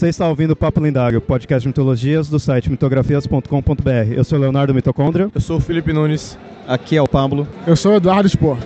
Você está ouvindo o Papo Lendário, podcast de mitologias do site mitografias.com.br. Eu sou o Leonardo Mitocôndria. Eu sou o Felipe Nunes. Aqui é o Pablo. Eu sou o Eduardo Spor.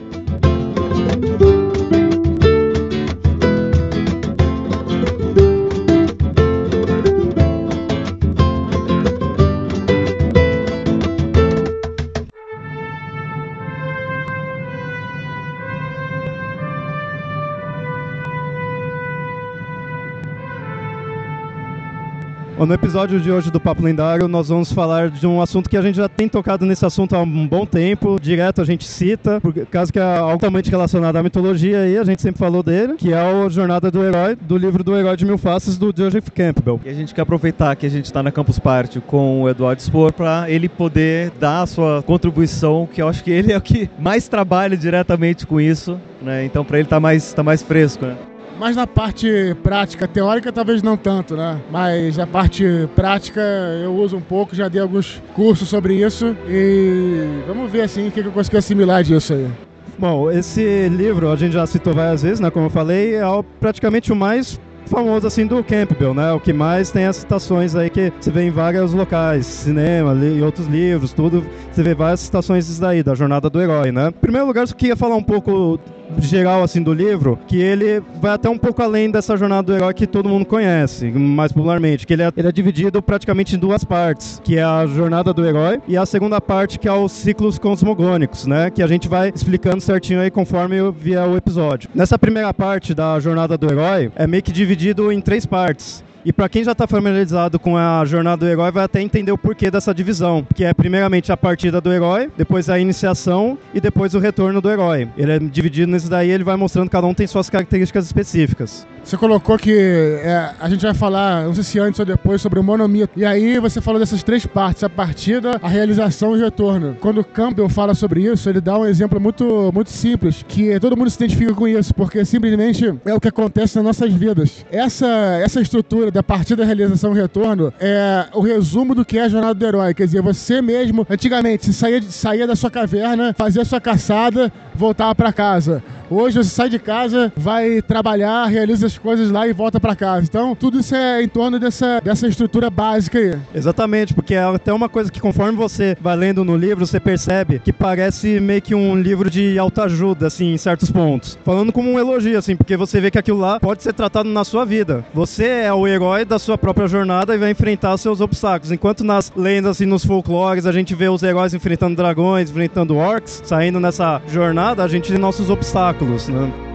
No episódio de hoje do Papo Lendário, nós vamos falar de um assunto que a gente já tem tocado nesse assunto há um bom tempo. Direto a gente cita, por caso que é altamente relacionado à mitologia, e a gente sempre falou dele, que é o Jornada do Herói, do livro do Herói de Mil Faces, do Joseph Campbell. E a gente quer aproveitar que a gente está na Campus Party com o Eduardo Spor para ele poder dar a sua contribuição, que eu acho que ele é o que mais trabalha diretamente com isso, né? Então para ele tá mais, tá mais fresco, né? Mas na parte prática, teórica talvez não tanto, né? Mas a parte prática eu uso um pouco, já dei alguns cursos sobre isso e vamos ver assim o que eu consegui assimilar disso aí. Bom, esse livro a gente já citou várias vezes, né? Como eu falei, é praticamente o mais famoso assim do Campbell, né? O que mais tem as citações aí que você vê em vários locais, cinema e outros livros, tudo. Você vê várias citações daí, da jornada do herói, né? Em primeiro lugar, eu queria falar um pouco geral assim do livro, que ele vai até um pouco além dessa jornada do herói que todo mundo conhece, mais popularmente, que ele é, ele é dividido praticamente em duas partes, que é a jornada do herói e a segunda parte que é os ciclos cosmogônicos, né, que a gente vai explicando certinho aí conforme vier o episódio. Nessa primeira parte da jornada do herói é meio que dividido em três partes. E para quem já está familiarizado com a jornada do herói, vai até entender o porquê dessa divisão, que é primeiramente a partida do herói, depois a iniciação e depois o retorno do herói. Ele é dividido nisso daí, ele vai mostrando que cada um tem suas características específicas. Você colocou que é, a gente vai falar, não sei se antes ou depois, sobre o monomito. E aí você falou dessas três partes, a partida, a realização e o retorno. Quando Campbell fala sobre isso, ele dá um exemplo muito, muito simples, que todo mundo se identifica com isso, porque simplesmente é o que acontece nas nossas vidas. Essa, essa estrutura da partida, realização e retorno é o resumo do que é a jornada do herói. Quer dizer, você mesmo, antigamente, saía, saía da sua caverna, fazia sua caçada, voltava para casa. Hoje você sai de casa, vai trabalhar, realiza as coisas lá e volta para casa. Então, tudo isso é em torno dessa, dessa estrutura básica aí. Exatamente, porque é até uma coisa que conforme você vai lendo no livro, você percebe que parece meio que um livro de autoajuda, assim, em certos pontos. Falando como um elogio, assim, porque você vê que aquilo lá pode ser tratado na sua vida. Você é o herói da sua própria jornada e vai enfrentar seus obstáculos. Enquanto nas lendas e nos folclores a gente vê os heróis enfrentando dragões, enfrentando orcs, saindo nessa jornada, a gente tem nossos obstáculos obstáculos, né?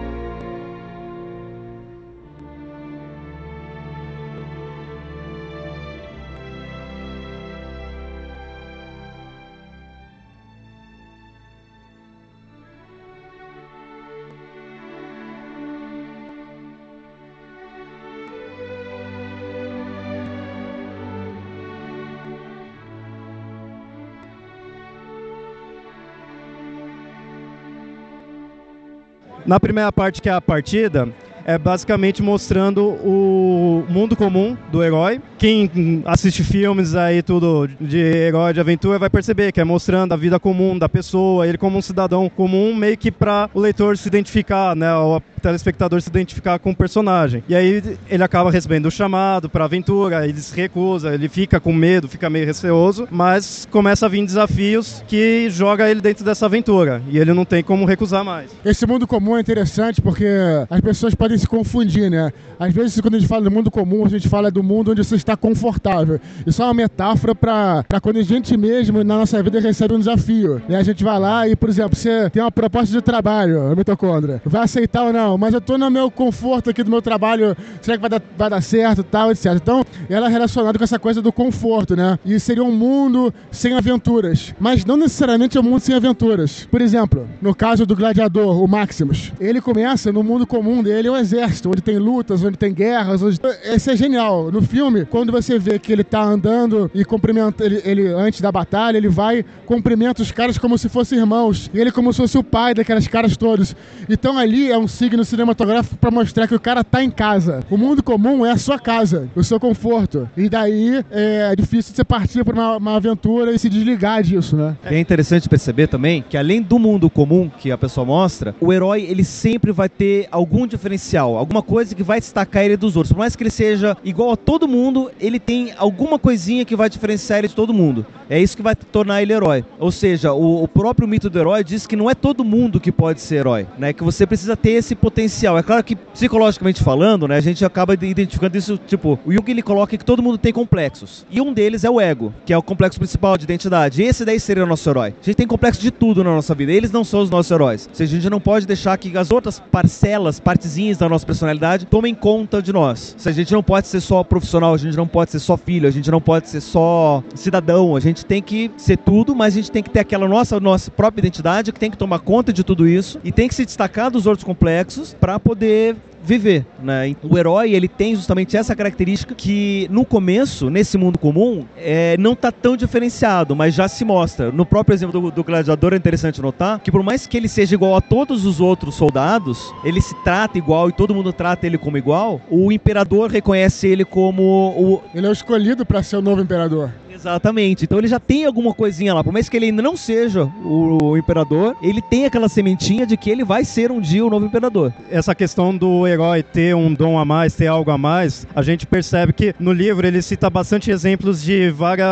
Na primeira parte, que é a partida, é basicamente mostrando o mundo comum do herói. Quem assiste filmes aí tudo de herói de aventura vai perceber que é mostrando a vida comum da pessoa, ele como um cidadão comum, meio que para o leitor se identificar, né, o telespectador se identificar com o personagem. E aí ele acaba recebendo o chamado para aventura, ele se recusa, ele fica com medo, fica meio receoso, mas começa a vir desafios que joga ele dentro dessa aventura e ele não tem como recusar mais. Esse mundo comum é interessante porque as pessoas podem se confundir, né? Às vezes, quando a gente fala do mundo comum, a gente fala do mundo onde você está confortável. Isso é uma metáfora para quando a gente mesmo, na nossa vida, recebe um desafio. Né? A gente vai lá e, por exemplo, você tem uma proposta de trabalho, mitocôndria. Vai aceitar ou não? Mas eu tô no meu conforto aqui do meu trabalho, será que vai dar, vai dar certo, tal, etc. Então, ela é relacionada com essa coisa do conforto, né? E seria um mundo sem aventuras. Mas não necessariamente é um mundo sem aventuras. Por exemplo, no caso do gladiador, o Maximus, ele começa no mundo comum dele, exército, onde tem lutas, onde tem guerras. Onde... Esse é genial. No filme, quando você vê que ele tá andando e cumprimenta ele, ele antes da batalha, ele vai cumprimenta os caras como se fossem irmãos. E ele como se fosse o pai daquelas caras todos. Então ali é um signo cinematográfico para mostrar que o cara tá em casa. O mundo comum é a sua casa, o seu conforto. E daí é difícil você partir para uma, uma aventura e se desligar disso, né? É interessante perceber também que além do mundo comum que a pessoa mostra, o herói ele sempre vai ter algum diferencial, alguma coisa que vai destacar ele dos outros. Por mais que ele seja igual a todo mundo, ele tem alguma coisinha que vai diferenciar ele de todo mundo. É isso que vai tornar ele herói. Ou seja, o, o próprio mito do herói diz que não é todo mundo que pode ser herói, né? Que você precisa ter esse potencial. É claro que psicologicamente falando, né, a gente acaba identificando isso, tipo, o Jung ele coloca que todo mundo tem complexos. E um deles é o ego, que é o complexo principal de identidade. Esse daí seria o nosso herói. A gente tem complexo de tudo na nossa vida. Eles não são os nossos heróis. Ou seja, a gente não pode deixar que as outras parcelas, partezinhas da nossa personalidade tomem conta de nós. Seja, a gente não pode ser só profissional, a gente não pode ser só filho, a gente não pode ser só cidadão. A gente tem que ser tudo, mas a gente tem que ter aquela nossa, nossa própria identidade que tem que tomar conta de tudo isso e tem que se destacar dos outros complexos para poder viver, né? O herói ele tem justamente essa característica que no começo, nesse mundo comum, é, não está tão diferenciado, mas já se mostra. No próprio exemplo do, do, gladiador é interessante notar que por mais que ele seja igual a todos os outros soldados, ele se trata igual e todo mundo trata ele como igual. O imperador reconhece ele como o ele é o escolhido para ser o novo imperador. Exatamente. Então ele já tem alguma coisinha lá. Por mais que ele ainda não seja o, o, imperador, ele tem aquela sementinha de que ele vai ser um dia o novo imperador. Essa questão do herói ter um dom a mais, ter algo a mais, a gente percebe que no livro ele cita bastante exemplos de várias,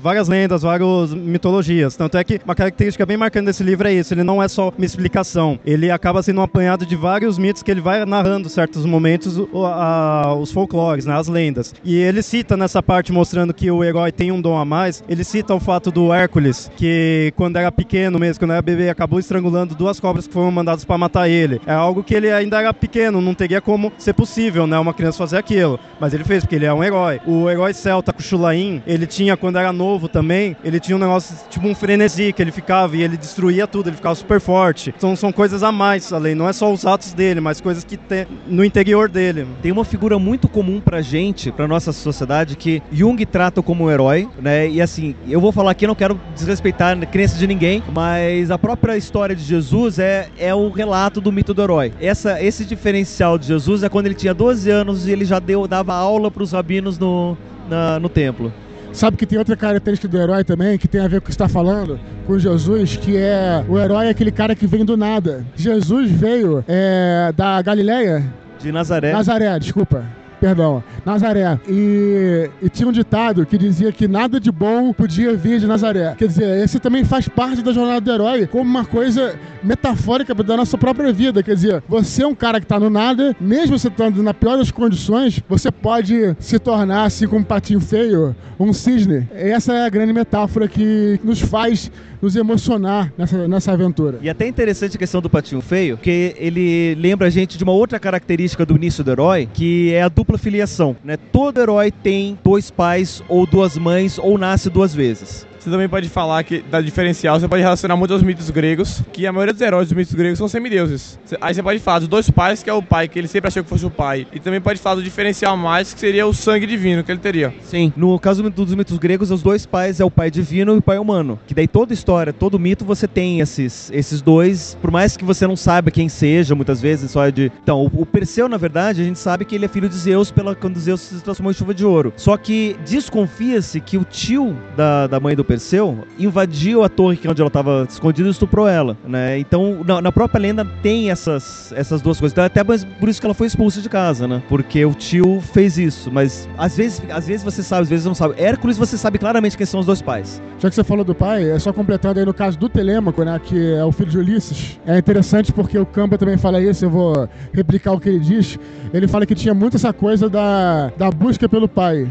várias lendas, várias mitologias. Tanto é que uma característica bem marcante desse livro é isso: ele não é só uma explicação, ele acaba sendo um apanhado de vários mitos que ele vai narrando certos momentos a, a, os folclores, né, as lendas. E ele cita nessa parte mostrando que o herói tem um dom a mais, ele cita o fato do Hércules, que quando era pequeno mesmo, quando era bebê, acabou estrangulando duas cobras que foram mandadas para matar ele. É algo que ele ainda era pequeno, não teria como ser possível, né, uma criança fazer aquilo. Mas ele fez, porque ele é um herói. O herói celta Cuchulain, ele tinha, quando era novo também, ele tinha um negócio, tipo um frenesi, que ele ficava e ele destruía tudo, ele ficava super forte. Então são coisas a mais, além, não é só os atos dele, mas coisas que tem no interior dele. Tem uma figura muito comum pra gente, pra nossa sociedade, que Jung trata como um herói, né? E assim, eu vou falar aqui, não quero desrespeitar a crença de ninguém, mas a própria história de Jesus é, é o relato do mito do herói. Essa, esse diferencial de Jesus é quando ele tinha 12 anos e ele já deu, dava aula para os rabinos no, na, no templo. Sabe que tem outra característica do herói também, que tem a ver com o que está falando, com Jesus, que é o herói é aquele cara que vem do nada. Jesus veio é, da Galileia. De Nazaré. Nazaré, desculpa perdão, Nazaré. E, e, tinha um ditado que dizia que nada de bom podia vir de Nazaré. Quer dizer, esse também faz parte da jornada do herói como uma coisa metafórica da nossa própria vida. Quer dizer, você é um cara que tá no nada, mesmo você estando na pior das condições, você pode se tornar, assim como um patinho feio, um cisne. Essa é a grande metáfora que nos faz nos emocionar nessa, nessa aventura. E até interessante a questão do Patinho Feio, que ele lembra a gente de uma outra característica do início do herói, que é a dupla filiação. Né? Todo herói tem dois pais ou duas mães ou nasce duas vezes. Você também pode falar que da diferencial, você pode relacionar muito aos mitos gregos, que a maioria dos heróis dos mitos gregos são semideuses. Aí você pode falar dos dois pais, que é o pai, que ele sempre achou que fosse o pai. E também pode falar do diferencial mais, que seria o sangue divino que ele teria. Sim, no caso dos mitos gregos, os dois pais é o pai divino e o pai humano. Que daí toda história, todo mito, você tem esses, esses dois, por mais que você não saiba quem seja, muitas vezes, só é de. Então, o, Perseu, na verdade, a gente sabe que ele é filho de Zeus pela, quando Zeus se transformou em chuva de ouro. Só que desconfia-se que o tio da, da mãe do Perseu invadiu a torre que é onde ela estava escondida e estuprou ela, né? Então, na, na, própria lenda tem essas, essas duas coisas. Então, até por isso que ela foi expulsa de casa, né? Porque o tio fez isso. Mas às vezes, às vezes você sabe, às vezes não sabe. Hércules, você sabe claramente quem são os dois pais. Já que você falou do pai, é só completando aí no caso do Telêmaco, né? Que é o filho de Ulisses. É interessante porque o Camba também fala isso, eu vou replicar o que ele diz. Ele fala que tinha muito essa coisa da, da busca pelo pai.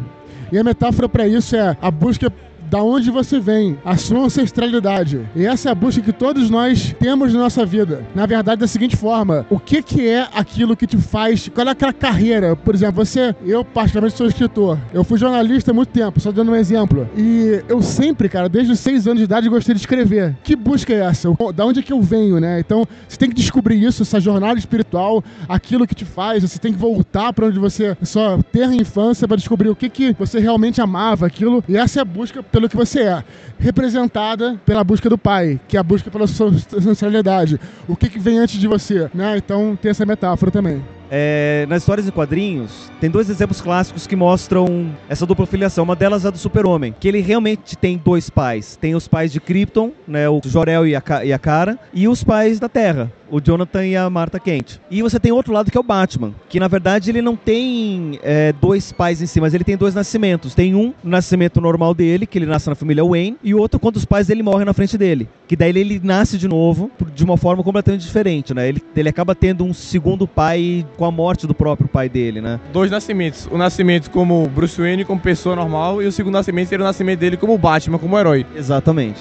E a metáfora para isso é a busca da onde você vem, a sua ancestralidade. E essa é a busca que todos nós temos na nossa vida. Na verdade, da seguinte forma: o que, que é aquilo que te faz. Qual é aquela carreira? Por exemplo, você, eu particularmente sou escritor. Eu fui jornalista há muito tempo, só dando um exemplo. E eu sempre, cara, desde os seis anos de idade, gostei de escrever. Que busca é essa? Da onde é que eu venho, né? Então, você tem que descobrir isso, essa jornada espiritual, aquilo que te faz. Você tem que voltar para onde você só ter infância para descobrir o que, que você realmente amava, aquilo. E essa é a busca pelo que você é. Representada pela busca do pai, que é a busca pela sua ancestralidade. O que, que vem antes de você, né? Então, tem essa metáfora também. É, nas histórias em quadrinhos, tem dois exemplos clássicos que mostram essa dupla filiação. Uma delas é a do Super-Homem, que ele realmente tem dois pais. Tem os pais de Krypton, né, o Jor-El e a, e a Kara, e os pais da Terra, o Jonathan e a Martha Kent. E você tem outro lado que é o Batman, que na verdade ele não tem é, dois pais em si, mas ele tem dois nascimentos. Tem um nascimento normal dele, que ele nasce na família Wayne, e o outro quando os pais dele morrem na frente dele. Que daí ele, ele nasce de novo de uma forma completamente diferente, né? Ele, ele acaba tendo um segundo pai com a morte do próprio pai dele, né? Dois nascimentos. O nascimento como Bruce Wayne, como pessoa normal, e o segundo nascimento seria o nascimento dele como Batman, como herói. Exatamente.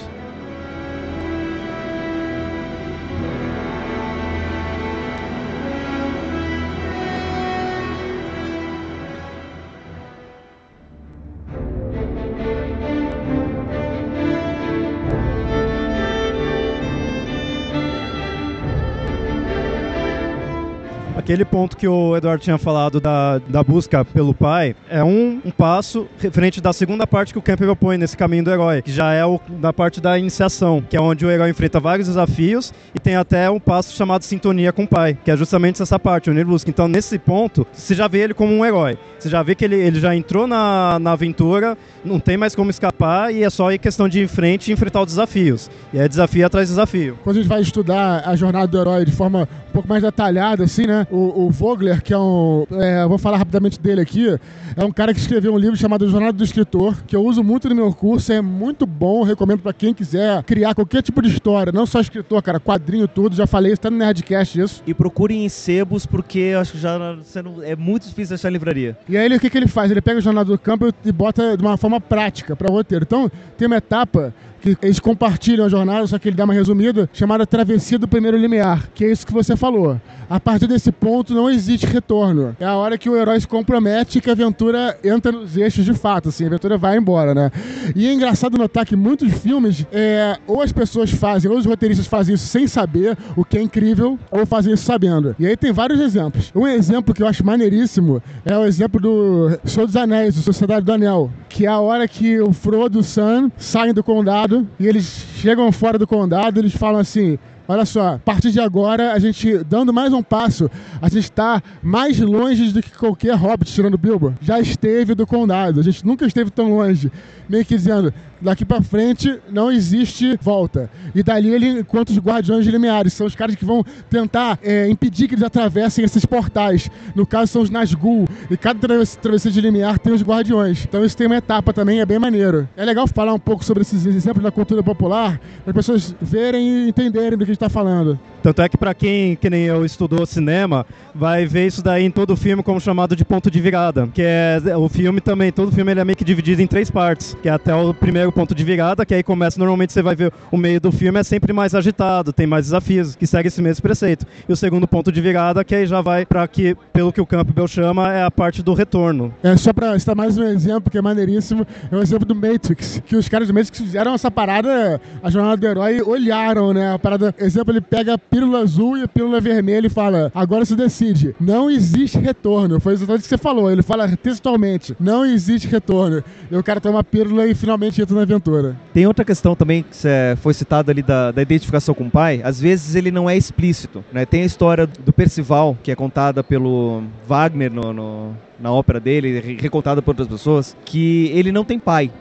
Aquele ponto que o Eduardo tinha falado da, da busca pelo pai é um, um passo referente da segunda parte que o Campbell põe nesse caminho do herói, que já é o, da parte da iniciação, que é onde o herói enfrenta vários desafios e tem até um passo chamado sintonia com o pai, que é justamente essa parte, onde ele busca. Então, nesse ponto, você já vê ele como um herói. Você já vê que ele, ele já entrou na, na aventura, não tem mais como escapar e é só questão de ir em frente e enfrentar os desafios. E é desafio atrás de desafio. Quando a gente vai estudar a jornada do herói de forma um pouco mais detalhada, assim, né? O, o Vogler, que é um. É, vou falar rapidamente dele aqui, é um cara que escreveu um livro chamado Jornada do Escritor, que eu uso muito no meu curso, é muito bom, recomendo para quem quiser criar qualquer tipo de história, não só escritor, cara, quadrinho, tudo, já falei, está no Nerdcast isso. E procurem em sebos, porque eu acho que já não, é muito difícil achar livraria. E aí ele, o que, que ele faz? Ele pega a Jornada do Campo e bota de uma forma prática para o roteiro. Então, tem uma etapa que eles compartilham a jornada, só que ele dá uma resumida, chamada Travessia do Primeiro Limiar, que é isso que você falou. A partir desse ponto não existe retorno. É a hora que o herói se compromete que a aventura entra nos eixos de fato, assim, a aventura vai embora, né? E é engraçado notar que muitos filmes, é, ou as pessoas fazem, ou os roteiristas fazem isso sem saber, o que é incrível, ou fazem isso sabendo. E aí tem vários exemplos. Um exemplo que eu acho maneiríssimo é o exemplo do Senhor dos Anéis, do Sociedade do Anel, que é a hora que o Frodo e o Sam saem do condado e eles chegam fora do condado, eles falam assim: Olha só, a partir de agora, a gente, dando mais um passo, a gente está mais longe do que qualquer hobbit, tirando Bilbo, já esteve do condado. A gente nunca esteve tão longe. Meio que dizendo, daqui para frente não existe volta. E dali ele encontra os guardiões limiares, são os caras que vão tentar é, impedir que eles atravessem esses portais. No caso são os Nazgûl, e cada travessia de limiar tem os guardiões. Então isso tem uma etapa também, é bem maneiro. É legal falar um pouco sobre esses exemplos da cultura popular, para as pessoas verem e entenderem do que a gente está falando. Tanto é que para quem, que nem eu, estudou cinema, vai ver isso daí em todo o filme como chamado de ponto de virada. Que é o filme também, todo filme ele é meio que dividido em três partes. Que é até o primeiro ponto de virada, que aí começa, normalmente você vai ver o meio do filme é sempre mais agitado, tem mais desafios, que segue esse mesmo preceito. E o segundo ponto de virada, que aí já vai para que, pelo que o Campbell chama, é a parte do retorno. É, só para citar mais um exemplo que é maneiríssimo, é o exemplo do Matrix, que os caras do Matrix fizeram essa parada, a jornada do herói, olharam, né? A parada, exemplo, ele pega pílula azul e a pílula vermelha e fala: agora se decide. Não existe retorno. Foi exatamente o que você falou. Ele fala textualmente: não existe retorno. E o cara toma a pílula e finalmente entra na aventura. Tem outra questão também que foi citada ali da, da, identificação com o pai. Às vezes ele não é explícito. Né? Tem a história do Percival, que é contada pelo Wagner no, no na ópera dele, recontada por outras pessoas, que ele não tem pai.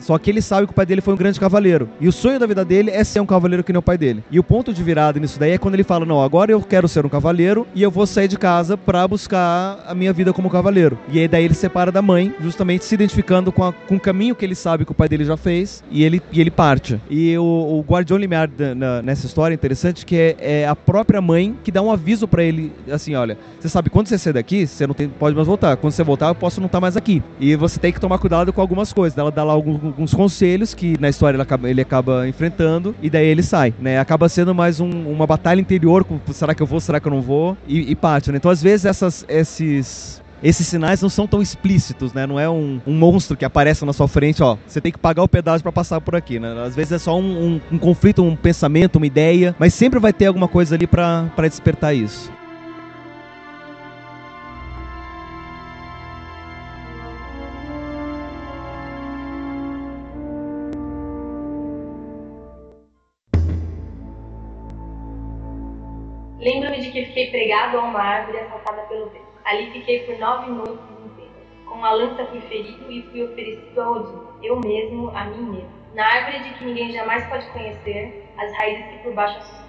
Só que ele sabe que o pai dele foi um grande cavaleiro. E o sonho da vida dele é ser um cavaleiro que nem o pai dele. E o ponto de virada nisso daí é quando ele fala: Não, agora eu quero ser um cavaleiro e eu vou sair de casa para buscar a minha vida como cavaleiro. E aí daí ele se separa da mãe, justamente se identificando com, a, com o caminho que ele sabe que o pai dele já fez. E ele, e ele parte. E o, o Guardião Limiar na, nessa história é interessante que é, é, a própria mãe que dá um aviso para ele: assim, olha, você sabe quando você sair daqui, você não tem, pode mais voltar. Quando você voltar, eu posso não estar mais aqui. E você tem que tomar cuidado com algumas coisas. Ela dá lá alguns alguns, alguns conselhos que na história ele acaba, ele acaba enfrentando e daí ele sai, né? Acaba sendo mais um, uma batalha interior com será que eu vou, será que eu não vou e, e parte, né? Então às vezes essas, esses esses sinais não são tão explícitos, né? Não é um, um, monstro que aparece na sua frente, ó. Você tem que pagar o pedágio para passar por aqui, né? Às vezes é só um, um, um, conflito, um pensamento, uma ideia, mas sempre vai ter alguma coisa ali para despertar isso. Fiquei pregado a uma árvore assaltada pelo vento. Ali fiquei por nove noites inteiras. Com a lança fui ferido e fui oferecido a Odin, eu mesmo, a mim mesmo. Na árvore de que ninguém jamais pode conhecer, as raízes que por baixo a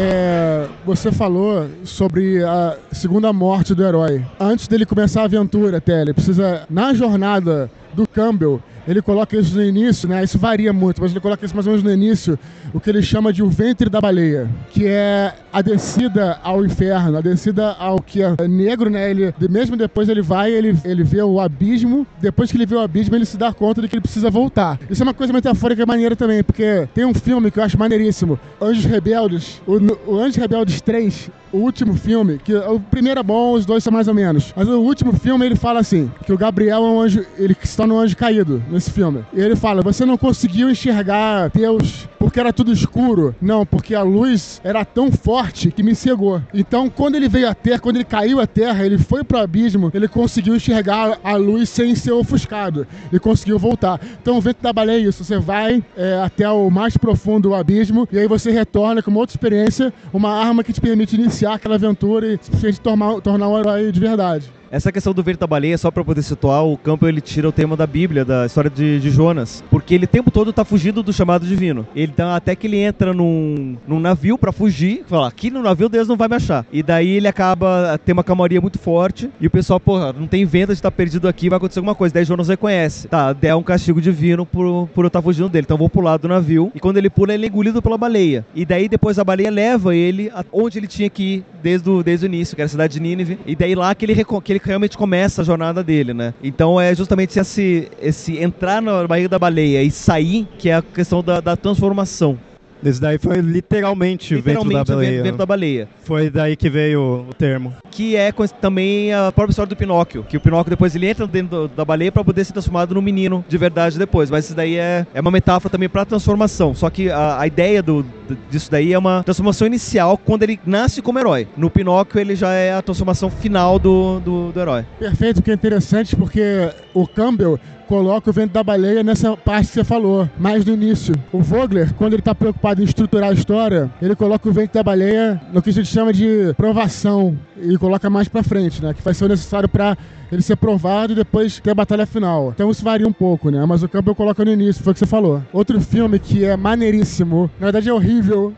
É, você falou sobre a segunda morte do herói. Antes dele começar a aventura, até, ele precisa, na jornada do Campbell, ele coloca isso no início, né? Isso varia muito, mas ele coloca isso mais ou menos no início, o que ele chama de o ventre da baleia, que é a descida ao inferno, a descida ao que é negro, né? Ele, mesmo depois ele vai, ele, ele vê o abismo, depois que ele vê o abismo, ele se dá conta de que ele precisa voltar. Isso é uma coisa metafórica maneira também, porque tem um filme que eu acho maneiríssimo, Anjos Rebeldes, o, o Anjos Rebeldes 3, o último filme, que o primeiro é bom, os dois são mais ou menos. Mas o último filme ele fala assim: que o Gabriel é um anjo, ele se torna um anjo caído nesse filme. E ele fala: você não conseguiu enxergar Deus porque era tudo escuro. Não, porque a luz era tão forte que me cegou. Então, quando ele veio à terra, quando ele caiu à terra, ele foi pro abismo, ele conseguiu enxergar a luz sem ser ofuscado. E conseguiu voltar. Então, o vento da baleia é isso. Você vai é, até o mais profundo do abismo e aí você retorna com uma outra experiência, uma arma que te permite iniciar aquela aventura e simplesmente tornar, tornar um herói de verdade. Essa questão do vento da baleia, só para poder situar, o campo ele tira o tema da Bíblia, da história de, de Jonas, porque ele o tempo todo tá fugindo do chamado divino. Ele tá, até que ele entra num, num navio para fugir, fala, aqui no navio Deus não vai me achar. E daí ele acaba tem uma calmaria muito forte e o pessoal, porra, não tem vento, a gente tá perdido aqui, vai acontecer alguma coisa. Daí Jonas reconhece, tá, é um castigo divino por, por eu estar tá fugindo dele. Então vou pular do navio e quando ele pula, ele é engolido pela baleia. E daí depois a baleia leva ele onde ele tinha que ir desde o, desde o início, que era a cidade de Nínive. E daí lá que ele, que ele realmente começa a jornada dele, né? Então é justamente esse, esse entrar na barriga da baleia e sair que é a questão da, da transformação. Esse daí foi literalmente, literalmente vento da baleia. Vento da baleia. Foi daí que veio o termo. Que é também a própria história do Pinóquio. Que o Pinóquio depois ele entra dentro da baleia para poder ser transformado num menino de verdade depois. Mas isso daí é, é uma metáfora também para transformação. Só que a, a ideia do, disso daí é uma transformação inicial quando ele nasce como herói. No Pinóquio ele já é a transformação final do, do, do herói. Perfeito, que é interessante porque o Campbell coloca o vento da baleia nessa parte que você falou, mais no início. O Vogler, quando ele está preocupado em estruturar a história, ele coloca o vento da baleia no que a gente chama de provação e coloca mais para frente, né? Que vai ser necessário para ele ser provado e depois ter a batalha final. Então isso varia um pouco, né? Mas o campo eu coloco no início, foi o que você falou. Outro filme que é maneiríssimo, na verdade é horrível,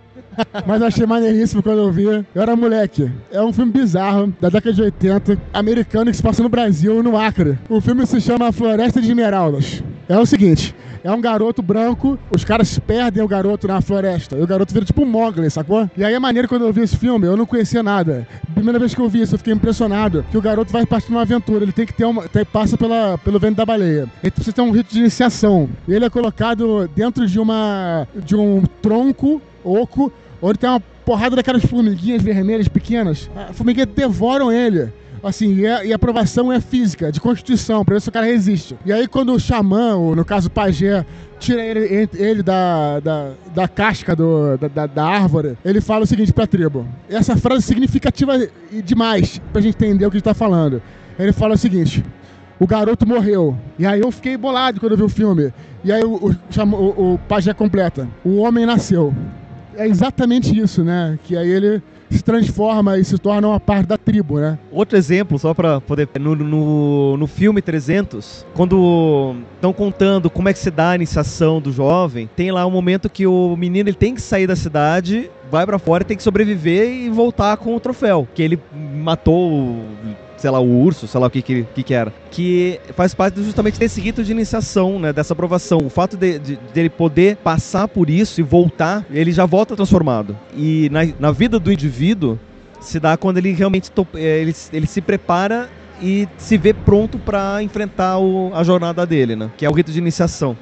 mas achei maneiríssimo quando eu vi. Eu era moleque. É um filme bizarro, da década de 80, americano que se passa no Brasil, no Acre. O filme se chama Floresta de Esmeraldas. É o seguinte, é um garoto branco, os caras perdem o garoto na floresta. E o garoto vira tipo um Mogli, sacou? E aí é maneiro quando eu vi esse filme, eu não conhecia nada. Primeira vez que eu vi isso, eu fiquei impressionado. Que o garoto vai partir numa aventura, ele tem que ter uma. Tem, passa pela, pelo vento da baleia. Ele precisa ter um rito de iniciação. Ele é colocado dentro de uma. de um tronco oco, onde tem uma porrada daquelas formiguinhas vermelhas pequenas. As formiguinhas devoram ele. Assim, e a, e a aprovação é física, de constituição, pra ver se o cara resiste. E aí, quando o xamã, ou no caso o pajé, tira ele, ele da, da, da casca do, da, da, árvore, ele fala o seguinte pra tribo. Essa frase é significativa demais pra gente entender o que ele tá falando. Ele fala o seguinte: o garoto morreu. E aí eu fiquei bolado quando eu vi o filme. E aí o, o, o, o pajé completa: o homem nasceu é exatamente isso, né? Que aí ele se transforma e se torna uma parte da tribo, né? Outro exemplo, só para poder. No, no, no filme 300, quando estão contando como é que se dá a iniciação do jovem, tem lá um momento que o menino ele tem que sair da cidade, vai para fora tem que sobreviver e voltar com o troféu. Que ele matou sei lá, o urso, sei lá o que que, que, que era. Que faz parte justamente desse rito de iniciação, né? Dessa aprovação. O fato de, de, de, ele poder passar por isso e voltar, ele já volta transformado. E na, na vida do indivíduo, se dá quando ele realmente eh, ele, ele se prepara e se vê pronto para enfrentar o, a jornada dele, né? Que é o rito de iniciação.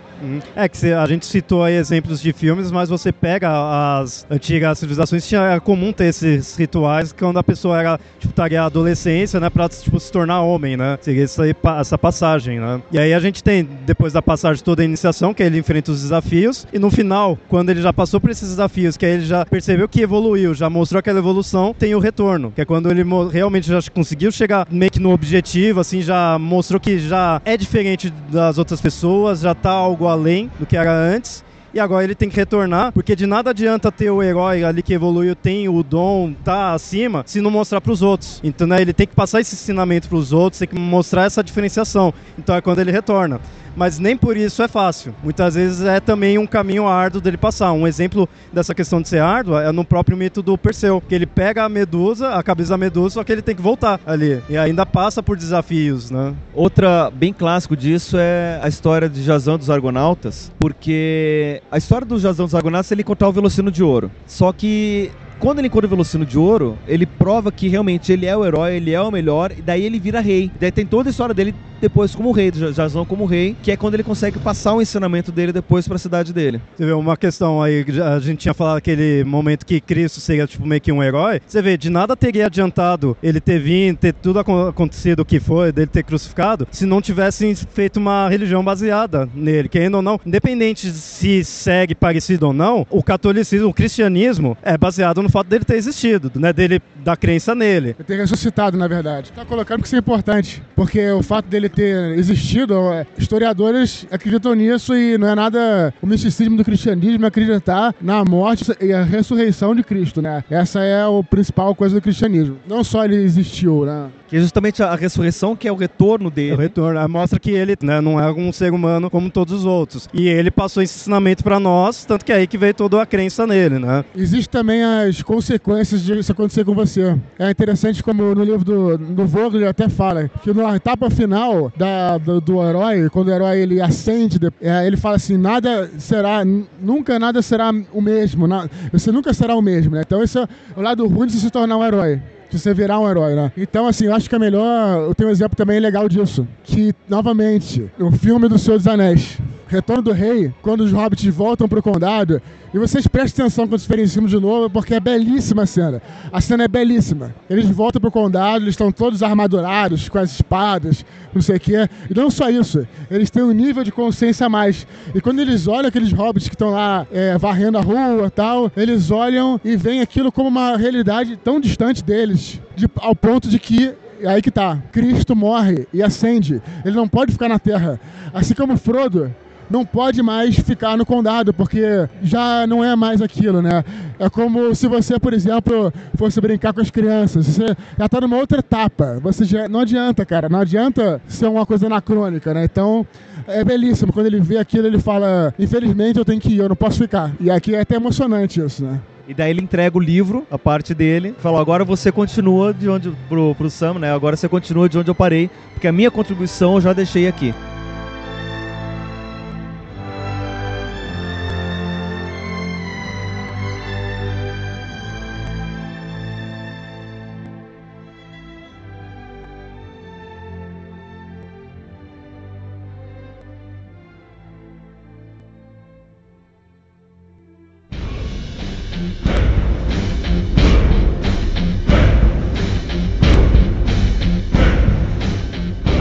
É que a gente citou aí exemplos de filmes, mas você pega as antigas civilizações, tinha comum ter esses rituais quando a pessoa era, tipo, estaria adolescência, né, pra, tipo, se tornar homem, né? Seria essa, essa passagem, né? E aí a gente tem, depois da passagem toda a iniciação, que ele enfrenta os desafios, e no final, quando ele já passou por esses desafios, que aí ele já percebeu que evoluiu, já mostrou aquela evolução, tem o retorno, que é quando ele realmente já conseguiu chegar meio que no objetivo, assim, já mostrou que já é diferente das outras pessoas, já tá algo além do que era antes e agora ele tem que retornar, porque de nada adianta ter o herói ali que evoluiu, tem o dom, tá acima, se não mostrar para os outros. Então, né, ele tem que passar esse ensinamento para os outros, tem que mostrar essa diferenciação. Então é quando ele retorna mas nem por isso é fácil. Muitas vezes é também um caminho árduo dele passar. Um exemplo dessa questão de ser árdua é no próprio mito do Perseu, que ele pega a medusa, a cabeça da medusa, só que ele tem que voltar ali. E ainda passa por desafios, né? Outra bem clássico disso é a história de Jazão dos Argonautas, porque a história do Jazão dos Argonautas é ele encontrar o Velocino de Ouro. Só que quando ele encontra o Velocino de Ouro, ele prova que realmente ele é o herói, ele é o melhor, e daí ele vira rei. Daí tem toda a história dele depois como rei, Jazão como rei, que é quando ele consegue passar o ensinamento dele depois para a cidade dele. Você vê uma questão aí, a gente tinha falado aquele momento que Cristo seria tipo meio que um herói. Você vê, de nada teria adiantado ele ter vindo, ter tudo acontecido o que foi, dele ter crucificado, se não tivessem feito uma religião baseada nele, querendo ou não, independente se segue parecido ou não, o catolicismo, o cristianismo é baseado no fato dele ter existido, né, dele da crença nele. Ele ter ressuscitado, na verdade. Tá colocando que isso é importante, porque o fato dele ter existido, historiadores acreditam nisso e não é nada o misticismo do cristianismo é acreditar na morte e a ressurreição de Cristo, né? Essa é a principal coisa do cristianismo. Não só ele existiu, né? Que é justamente a ressurreição, que é o retorno dele. É o retorno. Mostra que ele né, não é um ser humano como todos os outros. E ele passou esse ensinamento para nós, tanto que é aí que veio toda a crença nele, né? Existem também as consequências de isso acontecer com você. É interessante como no livro do, do Vogel ele até fala que na etapa final da, do, do herói, quando o herói ele ascende, é, ele fala assim, nada será, nunca nada será o mesmo, na, você nunca será o mesmo, né? Então esse é o lado ruim de se tornar um herói de você virar um herói, né? Então, assim, eu acho que é melhor. Eu tenho um exemplo também legal disso. Que, novamente, o filme do Senhor dos Anéis. Retorno do Rei, quando os hobbits voltam pro condado, e vocês prestem atenção quando verem em cima de novo, porque é belíssima a cena. A cena é belíssima. Eles voltam pro condado, eles estão todos armadurados, com as espadas, não sei o quê. E não só isso, eles têm um nível de consciência a mais. E quando eles olham aqueles hobbits que estão lá é, varrendo a rua tal, eles olham e veem aquilo como uma realidade tão distante deles, de, ao ponto de que aí que tá. Cristo morre e ascende. Ele não pode ficar na terra. Assim como Frodo não pode mais ficar no condado, porque já não é mais aquilo, né? É como se você, por exemplo, fosse brincar com as crianças. Você já está numa outra etapa. Você já, não adianta, cara. Não adianta ser uma coisa anacrônica, né? Então, é belíssimo. Quando ele vê aquilo, ele fala: Infelizmente eu tenho que ir, eu não posso ficar. E aqui é até emocionante isso, né? E daí ele entrega o livro, a parte dele, falou: agora você continua de onde. pro, pro Sam, né? Agora você continua de onde eu parei, porque a minha contribuição eu já deixei aqui.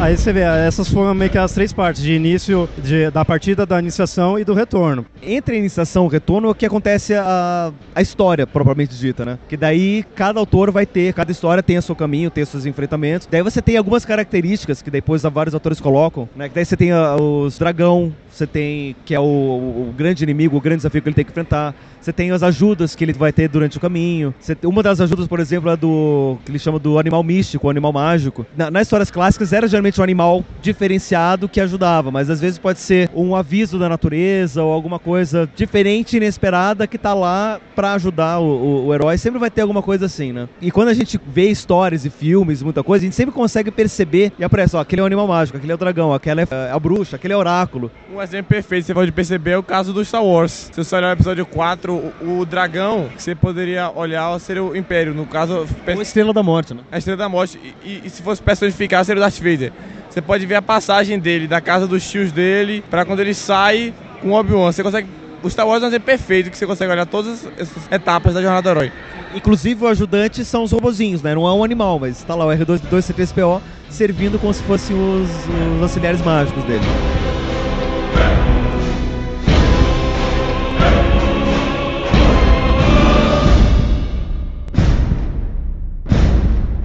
Aí você vê, essas foram meio que as três partes, de início de, da partida, da iniciação e do retorno. Entre a iniciação e o retorno é o que acontece a, a história, propriamente dita, né? Que daí cada autor vai ter, cada história tem o seu caminho, tem os seus enfrentamentos. Daí você tem algumas características que depois vários autores colocam, né? Que daí você tem a, os dragão, você tem que é o, o, grande inimigo, o grande desafio que ele tem que enfrentar. Você tem as ajudas que ele vai ter durante o caminho. Você, uma das ajudas, por exemplo, é do que ele chama do animal místico, o animal mágico. Na, nas histórias clássicas era geralmente um animal diferenciado que ajudava, mas às vezes pode ser um aviso da natureza ou alguma coisa diferente, inesperada que tá lá para ajudar o, o, o, herói. Sempre vai ter alguma coisa assim, né? E quando a gente vê histórias e filmes, muita coisa, a gente sempre consegue perceber e aparece, ó, aquele é o animal mágico, aquele é o dragão, aquela é a bruxa, aquele é o oráculo. Um exemplo perfeito você pode perceber é o caso do Star Wars. Se você olhar o episódio 4, o, o dragão que você poderia olhar seria o Império. No caso, ou a Estrela da Morte, né? A Estrela da Morte. E, e, e se fosse personificar, seria o Darth Vader. Você pode ver a passagem dele, da casa dos tios dele, para quando ele sai com o Obi-Wan. Você consegue. O Star Wars é um exemplo perfeito que você consegue olhar todas essas etapas da jornada do herói. Inclusive, o ajudante são os robozinhos, né? Não é um animal, mas está lá o R2-C3PO servindo como se fossem os, os auxiliares mágicos dele.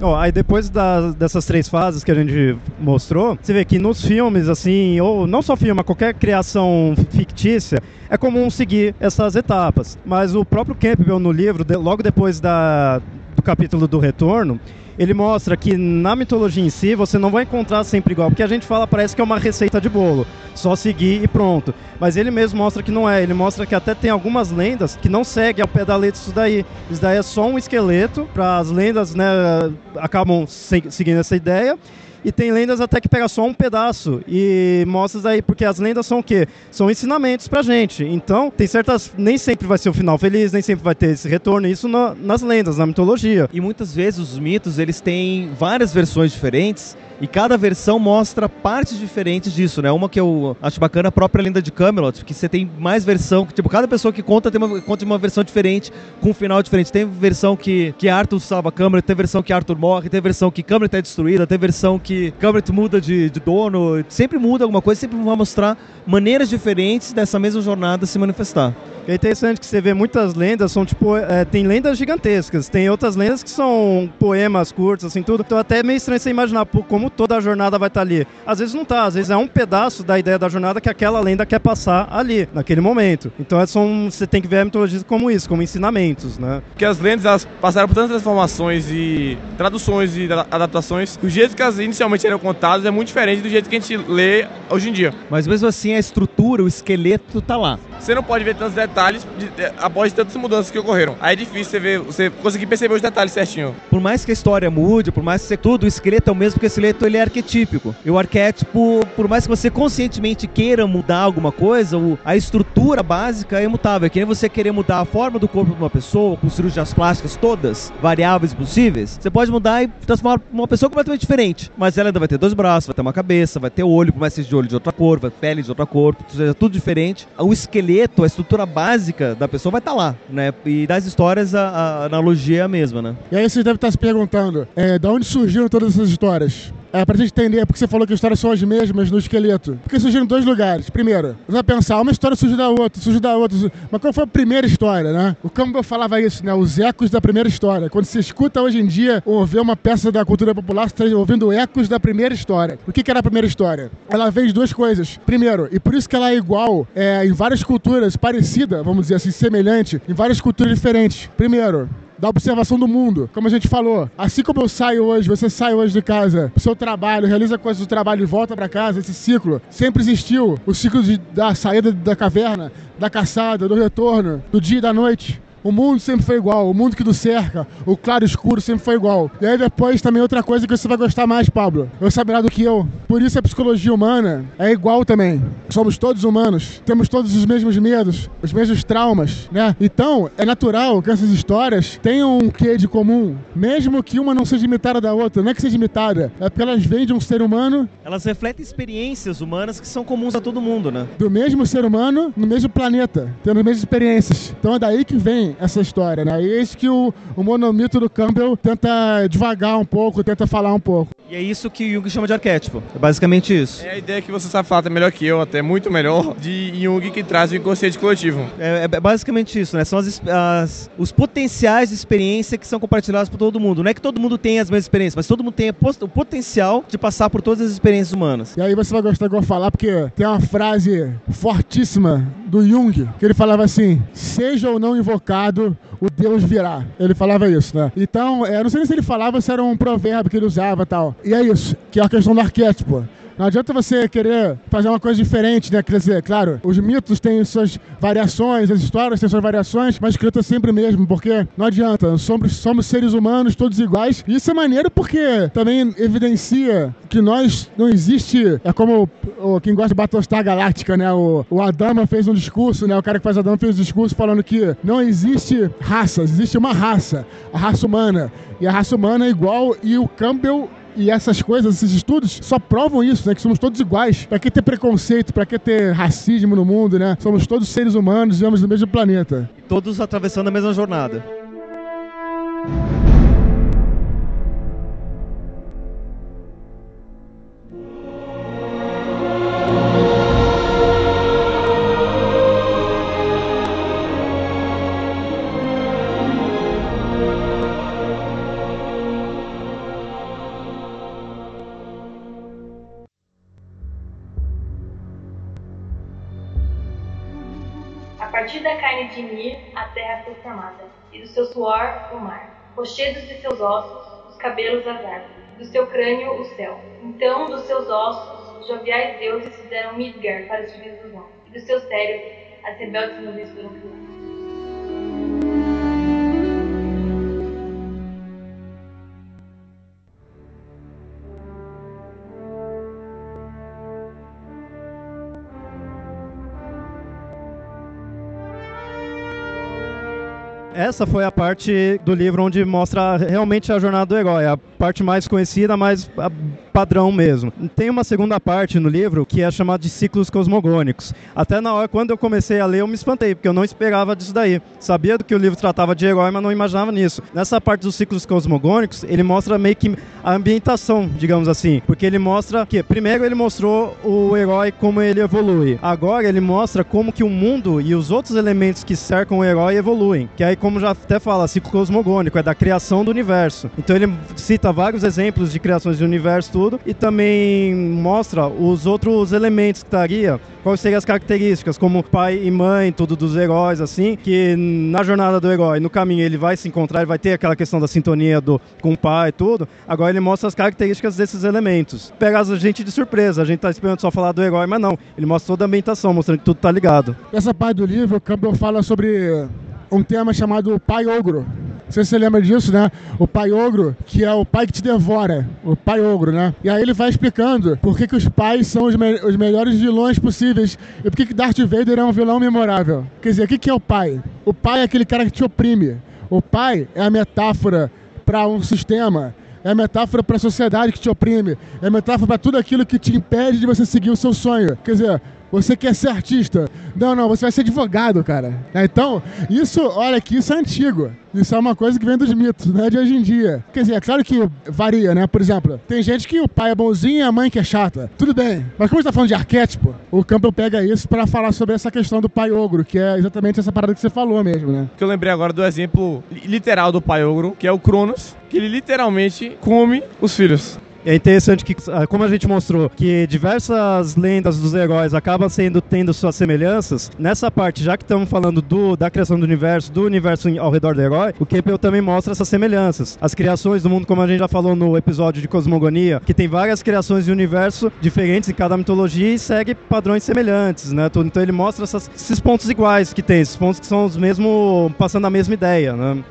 Oh, aí depois da, dessas três fases que a gente mostrou, você vê que nos filmes, assim, ou não só filme, qualquer criação fictícia, é comum seguir essas etapas. Mas o próprio Campbell no livro, de, logo depois da, do capítulo do retorno, ele mostra que na mitologia em si você não vai encontrar sempre igual, porque a gente fala parece que é uma receita de bolo, só seguir e pronto. Mas ele mesmo mostra que não é, ele mostra que até tem algumas lendas que não seguem ao pé da letra isso daí. Isso daí é só um esqueleto, para as lendas né, acabam seguindo essa ideia. E tem lendas até que pega só um pedaço e mostra aí, porque as lendas são o quê? São ensinamentos pra gente. Então, tem certas. Nem sempre vai ser o final feliz, nem sempre vai ter esse retorno. Isso na, nas lendas, na mitologia. E muitas vezes os mitos eles têm várias versões diferentes e cada versão mostra partes diferentes disso, né? Uma que eu acho bacana, a própria lenda de Camelot, que você tem mais versão, que tipo, cada pessoa que conta tem uma, conta uma versão diferente, com um final diferente. Tem versão que, que Arthur salva Camelot, tem versão que Arthur morre, tem versão que Camelot é destruída, tem versão que Camelot muda de, de dono, sempre muda alguma coisa, sempre vai mostrar maneiras diferentes dessa mesma jornada se manifestar. É interessante que você vê muitas lendas, são tipo, é, tem lendas gigantescas, tem outras lendas que são poemas curtos, assim, tudo. Então até é meio estranho você imaginar como toda a jornada vai estar tá ali. Às vezes não tá, às vezes é um pedaço da ideia da jornada que aquela lenda quer passar ali, naquele momento. Então é são, você tem que ver a mitologia como isso, como ensinamentos, né? Porque as lendas elas passaram por tantas transformações e traduções e adaptações, o jeito que elas inicialmente eram contadas é muito diferente do jeito que a gente lê hoje em dia. Mas mesmo assim a estrutura, o esqueleto tá lá. Você não pode ver tantos detalhes de, de, após tantas mudanças que ocorreram. Aí é difícil você ver, você conseguir perceber os detalhes certinho. Por mais que a história mude, por mais que você, tudo, o esqueleto é o mesmo, porque o esqueleto ele é arquetípico. E o arquétipo, por mais que você conscientemente queira mudar alguma coisa, a estrutura básica é imutável. É que nem você querer mudar a forma do corpo de uma pessoa, com cirurgias plásticas todas variáveis possíveis, você pode mudar e transformar uma pessoa completamente diferente. Mas ela ainda vai ter dois braços, vai ter uma cabeça, vai ter olho, por mais que seja de olho de outra cor, vai ter pele de outra cor, seja tudo diferente. O esqueleto a estrutura básica da pessoa vai estar tá lá, né? E das histórias a, a, analogia é a mesma, né? E aí você deve estar se perguntando, é, da onde surgiram todas essas histórias? É, pra gente entender, porque você falou que as histórias são as mesmas no esqueleto. Porque surgiram dois lugares. Primeiro, você vai pensar, uma história surge da outra, surge da outra. Surge... Mas qual foi a primeira história, né? O Campbell falava isso, né? Os ecos da primeira história. Quando você escuta hoje em dia ou vê uma peça da cultura popular, você está ouvindo ecos da primeira história. O que, que era a primeira história? Ela vem de duas coisas. Primeiro, e por isso que ela é igual é, em várias culturas, parecida, vamos dizer assim, semelhante, em várias culturas diferentes. Primeiro, da observação do mundo. Como a gente falou, assim como eu saio hoje, você sai hoje de casa, pro seu trabalho, realiza coisas do trabalho e volta para casa, esse ciclo sempre existiu. O ciclo de, da saída da caverna, da caçada, do retorno, do dia e da noite. O mundo sempre foi igual, o mundo que nos cerca, o claro e escuro sempre foi igual. E aí depois também outra coisa que você vai gostar mais, Pablo. Eu saberá do que eu. Por isso a psicologia humana é igual também. Somos todos humanos, temos todos os mesmos medos, os mesmos traumas, né? Então, é natural que essas histórias tenham um quê de comum, mesmo que uma não seja imitada da outra. Não é que seja imitada, é porque elas vêm de um ser humano. Elas refletem experiências humanas que são comuns a todo mundo, né? Do mesmo ser humano, no mesmo planeta, tendo as mesmas experiências. Então é daí que vem essa história, né? E é isso que o, o monomito do Campbell tenta devagar um pouco, tenta falar um pouco. E é isso que Jung chama de arquétipo. É basicamente isso. É a ideia que você sabe falar até melhor que eu, até muito melhor, de Jung que traz o inconsciente coletivo. É, é basicamente isso, né? São as, as, os potenciais de experiência que são compartilhados por todo mundo. Não é que todo mundo tenha as mesmas experiências, mas todo mundo tem o potencial de passar por todas as experiências humanas. E aí você vai gostar de eu falar, porque tem uma frase fortíssima do Jung, que ele falava assim: seja ou não invocado, Obrigado o Deus virá. Ele falava isso, né? Então, é, não sei se ele falava se era um provérbio que ele usava e tal. E é isso, que é a questão do arquétipo. Não adianta você querer fazer uma coisa diferente, né? Quer dizer, claro, os mitos têm suas variações, as histórias têm suas variações, mas escrito é sempre mesmo, porque não adianta, somos, somos seres humanos, todos iguais. E isso é maneiro porque também evidencia que nós não existe. É como o, o quem gosta de Battlestar Galáctica, né? O, o Adama fez um discurso, né? O cara que faz Adama fez um discurso falando que não existe raças, existe uma raça, a raça humana. E a raça humana é igual, e o Campbell e essas coisas, esses estudos, só provam isso, né? Que somos todos iguais. Pra que ter preconceito? Pra que ter racismo no mundo, né? Somos todos seres humanos, vivemos no mesmo planeta. Todos atravessando a mesma jornada. Suor, o mar. Rochedos de seus ossos, os cabelos as árvores, do seu crânio, o céu. Então, dos seus ossos, os joviais deuses fizeram Midgar para os filhos dos homens, e do seu cérebro, as rebeldes nuvens foram criadas. Essa foi a parte do livro onde mostra realmente a jornada do herói, a parte mais conhecida, mais a- padrão mesmo. Tem uma segunda parte no livro que é chamada de ciclos cosmogônicos. Até na hora, quando eu comecei a ler, eu me espantei, porque eu não esperava disso daí. Sabia do que o livro tratava de herói, mas não imaginava nisso. Nessa parte dos ciclos cosmogônicos, ele mostra meio que a ambientação, digamos assim. Porque ele mostra que, primeiro, ele mostrou o herói como ele evolui. Agora, ele mostra como que o mundo e os outros elementos que cercam o herói evoluem. Que aí, como já até fala, ciclo cosmogônico, é da criação do universo. Então, ele cita vários exemplos de criações do universo, tudo, e também mostra os outros elementos que estaria, quais seriam as características, como pai e mãe, tudo dos heróis, assim, que na jornada do herói, no caminho, ele vai se encontrar, ele vai ter aquela questão da sintonia do, com o pai e tudo. Agora ele mostra as características desses elementos. Pega a gente de surpresa, a gente tá esperando só falar do herói, mas não. Ele mostra toda a ambientação, mostrando que tudo tá ligado. Nessa parte do livro, Campbell fala sobre um tema chamado pai ogro. Não sei se você lembra disso, né? O pai ogro, que é o pai que te devora. O pai ogro, né? E aí ele vai explicando por que, que os pais são os, me- os melhores vilões possíveis e por que, que Darth Vader é um vilão memorável. Quer dizer, o que, que é o pai? O pai é aquele cara que te oprime. O pai é a metáfora para um sistema. É a metáfora para a sociedade que te oprime. É a metáfora para tudo aquilo que te impede de você seguir o seu sonho. Quer dizer, você quer ser artista. Não, não, você vai ser advogado, cara. É, Então, isso, olha que isso é antigo. Isso é uma coisa que vem dos mitos, não é de hoje em dia. Quer dizer, é claro que varia, né? Por exemplo, tem gente que o pai é bonzinho e a mãe que é chata. Tudo bem. Mas como a gente tá falando de arquétipo, o Campbell pega isso para falar sobre essa questão do pai ogro, que é exatamente essa parada que você falou mesmo, né? Que eu lembrei agora do exemplo li- literal do pai ogro, que é o Cronos, que ele literalmente come os filhos. É interessante que, ah, como a gente mostrou, que diversas lendas dos heróis acabam sendo tendo suas semelhanças. Nessa parte, já que estamos falando do, da criação do universo, do universo ao redor do herói, o Campbell também mostra essas semelhanças. As criações do mundo, como a gente já falou no episódio de Cosmogonia, que tem várias criações de universo diferentes em cada mitologia e segue padrões semelhantes, né? Então ele mostra essas- esses pontos iguais que tem, esses pontos que são os mesmos, passando a mesma ideia, né?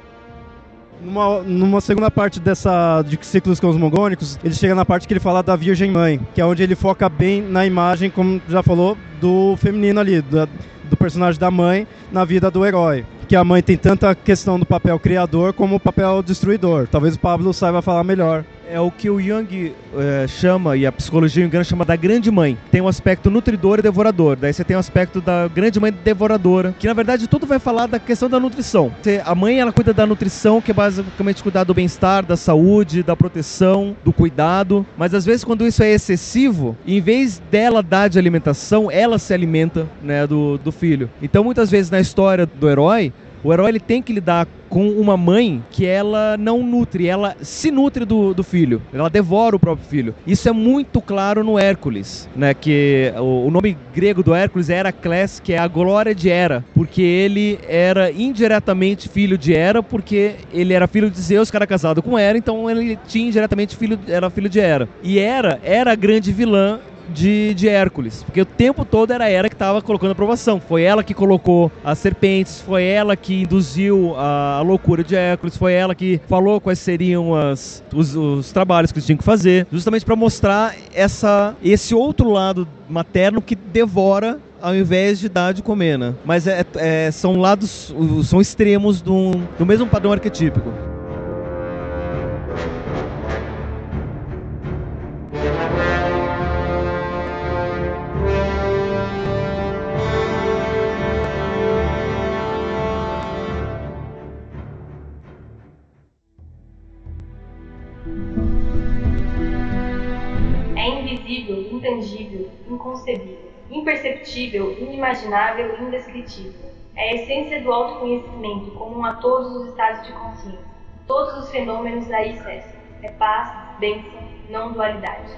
Numa, numa segunda parte dessa de ciclos cosmogônicos, ele chega na parte que ele fala da Virgem Mãe, que é onde ele foca bem na imagem, como já falou, do feminino ali, da- do personagem da mãe na vida do herói. Que a mãe tem tanta questão do papel criador como o papel destruidor. Talvez o Pablo saiba falar melhor. É o que o Jung eh, chama, e a psicologia junguiana chama da grande mãe. Tem um aspecto nutridor e devorador. Daí você tem o aspecto da grande mãe devoradora, que na verdade tudo vai falar da questão da nutrição. A mãe ela cuida da nutrição, que é basicamente cuidar do bem-estar, da saúde, da proteção, do cuidado. Mas às vezes quando isso é excessivo, em vez dela dar de alimentação, ela se alimenta né, do, do filho. Então muitas vezes na história do herói, O herói ele tem que lidar com uma mãe que ela não nutre, ela se nutre do, do filho, ela devora o próprio filho. Isso é muito claro no Hércules, né? Que o, o nome grego do Hércules é Heracles, que é a glória de Hera, porque ele era indiretamente filho de Hera, porque ele era filho de Zeus, que era casado com Hera, então ele tinha indiretamente filho, era filho de Hera. E Hera era a grande vilã de, de Hércules. Porque o tempo todo era ela que estava colocando aprovação. Foi ela que colocou as serpentes, foi ela que induziu a, a loucura de Hércules, foi ela que falou quais seriam as, os, os trabalhos que eles tinham que fazer, justamente para mostrar essa, esse outro lado materno que devora ao invés de dar de comer, né? Mas é, é, são lados, são extremos do, do mesmo padrão arquetípico. Intangível, inconcebível, imperceptível, inimaginável indescritível. É a essência do autoconhecimento comum a todos os estados de consciência. Todos os fenômenos aí cessam. É paz, bênção, não dualidade.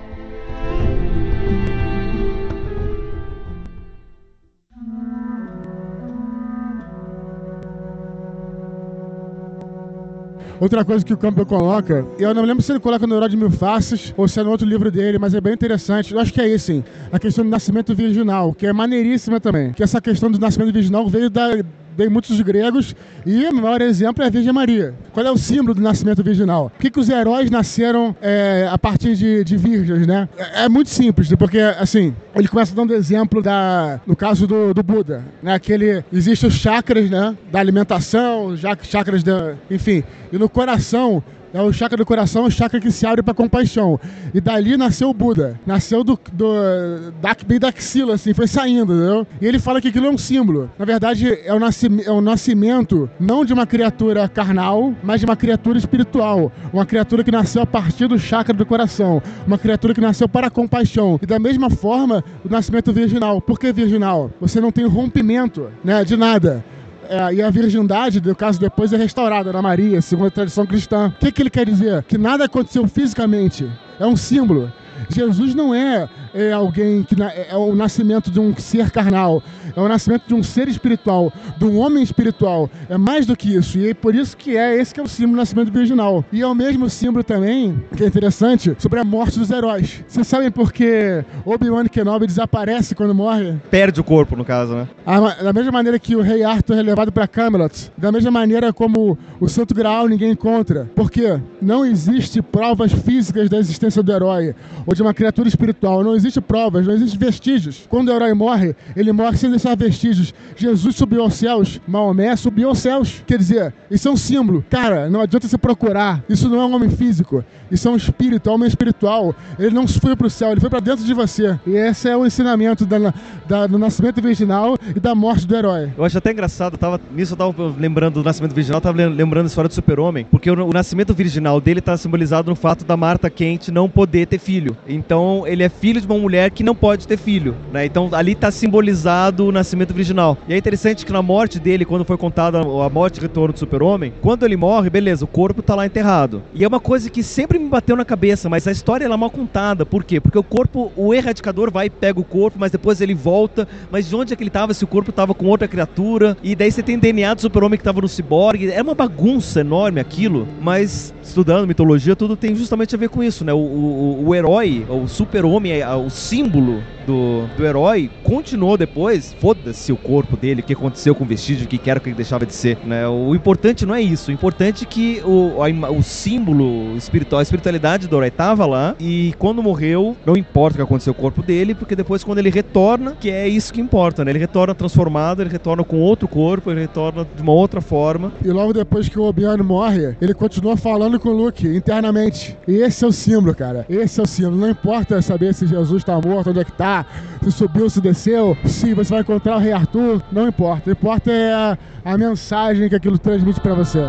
Outra coisa que o Campbell coloca, eu não lembro se ele coloca no Herói de Mil Faces ou se é no outro livro dele, mas é bem interessante. Eu acho que é isso, sim. A questão do nascimento virginal, que é maneiríssima também. Que essa questão do nascimento virginal veio da, vem muitos gregos e o maior exemplo é a Virgem Maria. Qual é o símbolo do nascimento virginal? Por que, que os heróis nasceram é, a partir de, de virgens, né? É, é, muito simples, porque, assim, ele começa dando exemplo da, no caso do, do Buda, né? Que ele, existe os chakras, né? Da alimentação, chakras da, enfim, e no coração é o chakra do coração, o chakra que se abre para compaixão. E dali nasceu o Buda. Nasceu do, do da, bem da axila, assim, foi saindo, entendeu? E ele fala que aquilo é um símbolo. Na verdade, é o, nascimento, é o nascimento não de uma criatura carnal, mas de uma criatura espiritual. Uma criatura que nasceu a partir do chakra do coração. Uma criatura que nasceu para a compaixão. E da mesma forma, o nascimento virginal. Por que virginal? Você não tem rompimento né, de nada. É, e a virgindade, no caso depois, é restaurada na Maria, segundo a tradição cristã. O que, que ele quer dizer? Que nada aconteceu fisicamente. É um símbolo. Jesus não é, é alguém que na, é o nascimento de um ser carnal, é o nascimento de um ser espiritual, de um homem espiritual. É mais do que isso. E é por isso que é esse que é o símbolo do nascimento virginal. E é o mesmo símbolo também, que é interessante, sobre a morte dos heróis. Vocês sabem por que Obi-Wan Kenobi desaparece quando morre? Perde o corpo, no caso, né? A, da mesma maneira que o rei Arthur é levado para Camelot, da mesma maneira como o Santo Graal ninguém encontra. Porque não existe provas físicas da existência do herói de uma criatura espiritual. Não existe provas, não existe vestígios. Quando o herói morre, ele morre sem deixar vestígios. Jesus subiu aos céus, Maomé subiu aos céus. Quer dizer, isso é um símbolo. Cara, não adianta você procurar. Isso não é um homem físico. Isso é um espírito, é um homem espiritual. Ele não foi para o céu, ele foi para dentro de você. E esse é o ensinamento da, da, do nascimento virginal e da morte do herói. Eu acho até engraçado, tava, nisso eu tava lembrando do nascimento virginal, tava lembrando a história do super-homem, porque o, o nascimento virginal dele está simbolizado no fato da Marta Kent não poder ter filho. Então ele é filho de uma mulher que não pode ter filho, né? Então ali está simbolizado o nascimento virginal. E é interessante que na morte dele, quando foi contada a morte e retorno do super-homem, quando ele morre, beleza, o corpo está lá enterrado. E é uma coisa que sempre me bateu na cabeça, mas a história ela é mal contada. Por quê? Porque o corpo, o erradicador vai e pega o corpo, mas depois ele volta. Mas de onde é que ele estava? Se o corpo estava com outra criatura. E daí você tem DNA do super-homem que estava no ciborgue. É uma bagunça enorme aquilo, mas estudando mitologia, tudo tem justamente a ver com isso, né? O, o, o herói, o super-homem, é, o símbolo do, do herói continuou depois. Foda-se o corpo dele, o que aconteceu com o vestígio, o que era que ele deixava de ser. Né? O importante não é isso. O importante é que o, a, o símbolo espiritual, a espiritualidade do herói estava lá. E quando morreu, não importa o que aconteceu com o corpo dele, porque depois, quando ele retorna, que é isso que importa, né? Ele retorna transformado, ele retorna com outro corpo, ele retorna de uma outra forma. E logo depois que o Obi-Wan morre, ele continua falando com o Luke internamente. E esse é o símbolo, cara. Esse é o símbolo dizendo: não importa saber se Jesus está morto, onde é que está, se subiu, se desceu, se você vai encontrar o Rei Arthur, não importa. O que importa é a, a mensagem que aquilo transmite para você.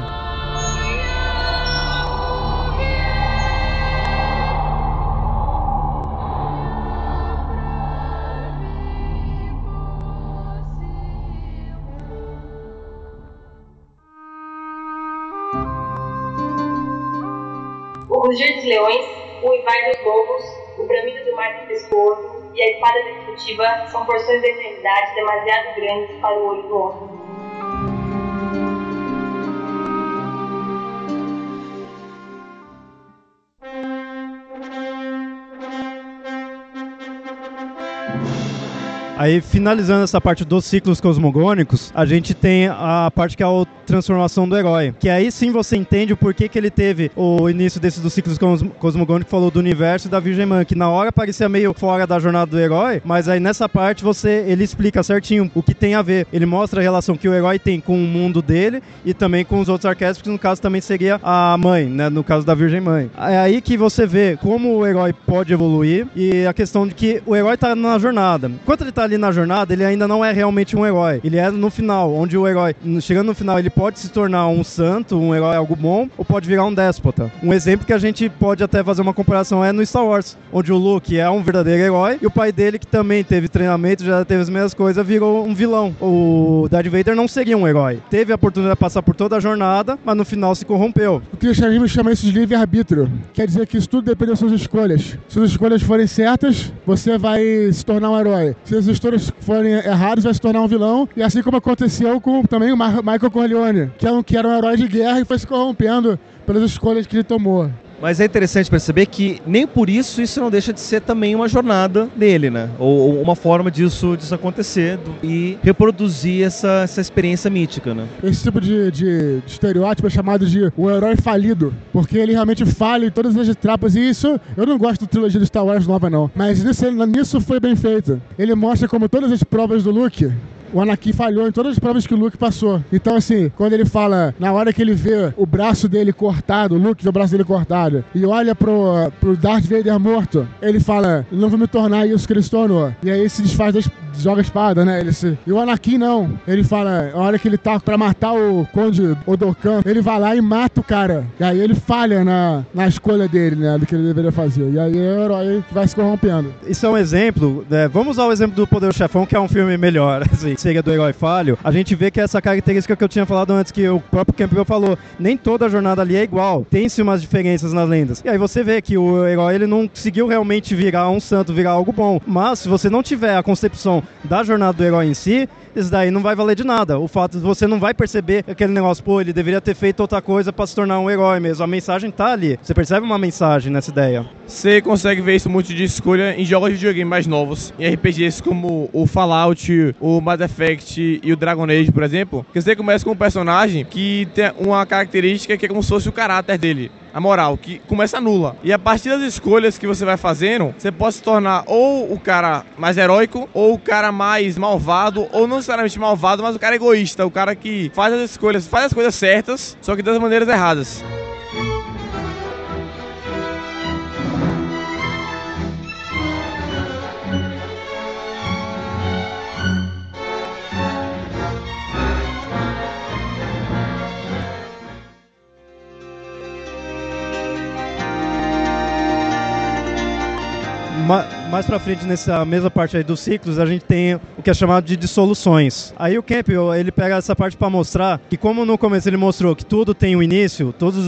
Hoje, leões o uivar dos lobos, o bramido do mar tempestuoso e a espada destrutiva são porções da eternidade demasiado grandes para o olho do homem. Aí, finalizando essa parte dos ciclos cosmogônicos, a gente tem a parte que é a transformação do herói. Que aí sim você entende o porquê que ele teve o início desses dos ciclos cos cosmogônicos, falou do universo e da Virgem Mãe, que na hora parecia meio fora da jornada do herói, mas aí nessa parte você ele explica certinho o que tem a ver. Ele mostra a relação que o herói tem com o mundo dele e também com os outros arquétipos, que no caso também seria a mãe, né? No caso da Virgem Mãe. É aí que você vê como o herói pode evoluir e a questão de que o herói tá na jornada. Enquanto ele tá ali na jornada, ele ainda não é realmente um herói. Ele é no final, onde o herói, chegando no final, ele pode se tornar um santo, um herói algo bom, ou pode virar um déspota. Um exemplo que a gente pode até fazer uma comparação é no Star Wars, onde o Luke é um verdadeiro herói e o pai dele, que também teve treinamento, já teve as mesmas coisas, virou um vilão. O Darth Vader não seria um herói. Teve a oportunidade de passar por toda a jornada, mas no final se corrompeu. O cristianismo chama isso de livre-arbítrio. Quer dizer que isso tudo depende das suas escolhas. Se as escolhas forem certas, você vai se tornar um herói. Se as escolhas forem erradas, vai se tornar um vilão. E assim como aconteceu com também o Michael Corleone, que, é um, que era um herói de guerra e foi se corrompendo pelas escolhas que ele tomou. Mas é interessante perceber que nem por isso isso não deixa de ser também uma jornada dele, né? Ou, ou uma forma disso, disso acontecer e reproduzir essa, essa experiência mítica, né? Esse tipo de, de, de, estereótipo é chamado de o herói falido, porque ele realmente falha em todas as etapas. E isso, eu não gosto da trilogia do Star Wars nova, não. Mas nisso, nisso foi bem feito. Ele mostra como todas as provas do Luke o Anakin falhou em todas as provas que o Luke passou. Então, assim, quando ele fala, na hora que ele vê o braço dele cortado, o Luke vê o braço dele cortado, e olha pro, pro Darth Vader morto, ele fala, não vou me tornar isso que ele se tornou. E aí se desfaz das, joga a espada, né? Ele se... E o Anakin não. Ele fala, a hora que ele tá pra matar o Conde Odokan, ele vai lá e mata o cara. E aí ele falha na, na escolha dele, né? Do que ele deveria fazer. E aí é o herói que vai se corrompendo. Isso é um exemplo, né? Vamos usar o exemplo do Poder do Chefão, que é um filme melhor, assim do herói falho, a gente vê que essa característica que eu tinha falado antes, que o próprio Campbell falou, nem toda a jornada ali é igual, tem-se umas diferenças nas lendas. E aí você vê que o herói ele não conseguiu realmente virar um santo, virar algo bom. Mas se você não tiver a concepção da jornada do herói em si, isso daí não vai valer de nada. O fato de você não vai perceber aquele negócio, pô, ele deveria ter feito outra coisa para se tornar um herói mesmo. A mensagem tá ali. Você percebe uma mensagem nessa ideia. Você consegue ver isso muito de escolha em jogos de videogame mais novos, em RPGs como o Fallout, o Mass Effect e o Dragon Age, por exemplo. Que você começa com um personagem que tem uma característica que é como se fosse o caráter dele a moral, que começa nula. E a partir das escolhas que você vai fazendo, você pode se tornar ou o cara mais heróico, ou o cara mais malvado, ou não necessariamente malvado, mas o cara egoísta, o cara que faz as escolhas, faz as coisas certas, só que das maneiras erradas. Mais pra frente, nessa mesma parte aí dos ciclos, a gente tem o que é chamado de dissoluções. Aí o Campbell, ele pega essa parte para mostrar que como no começo ele mostrou que tudo tem o um início, todas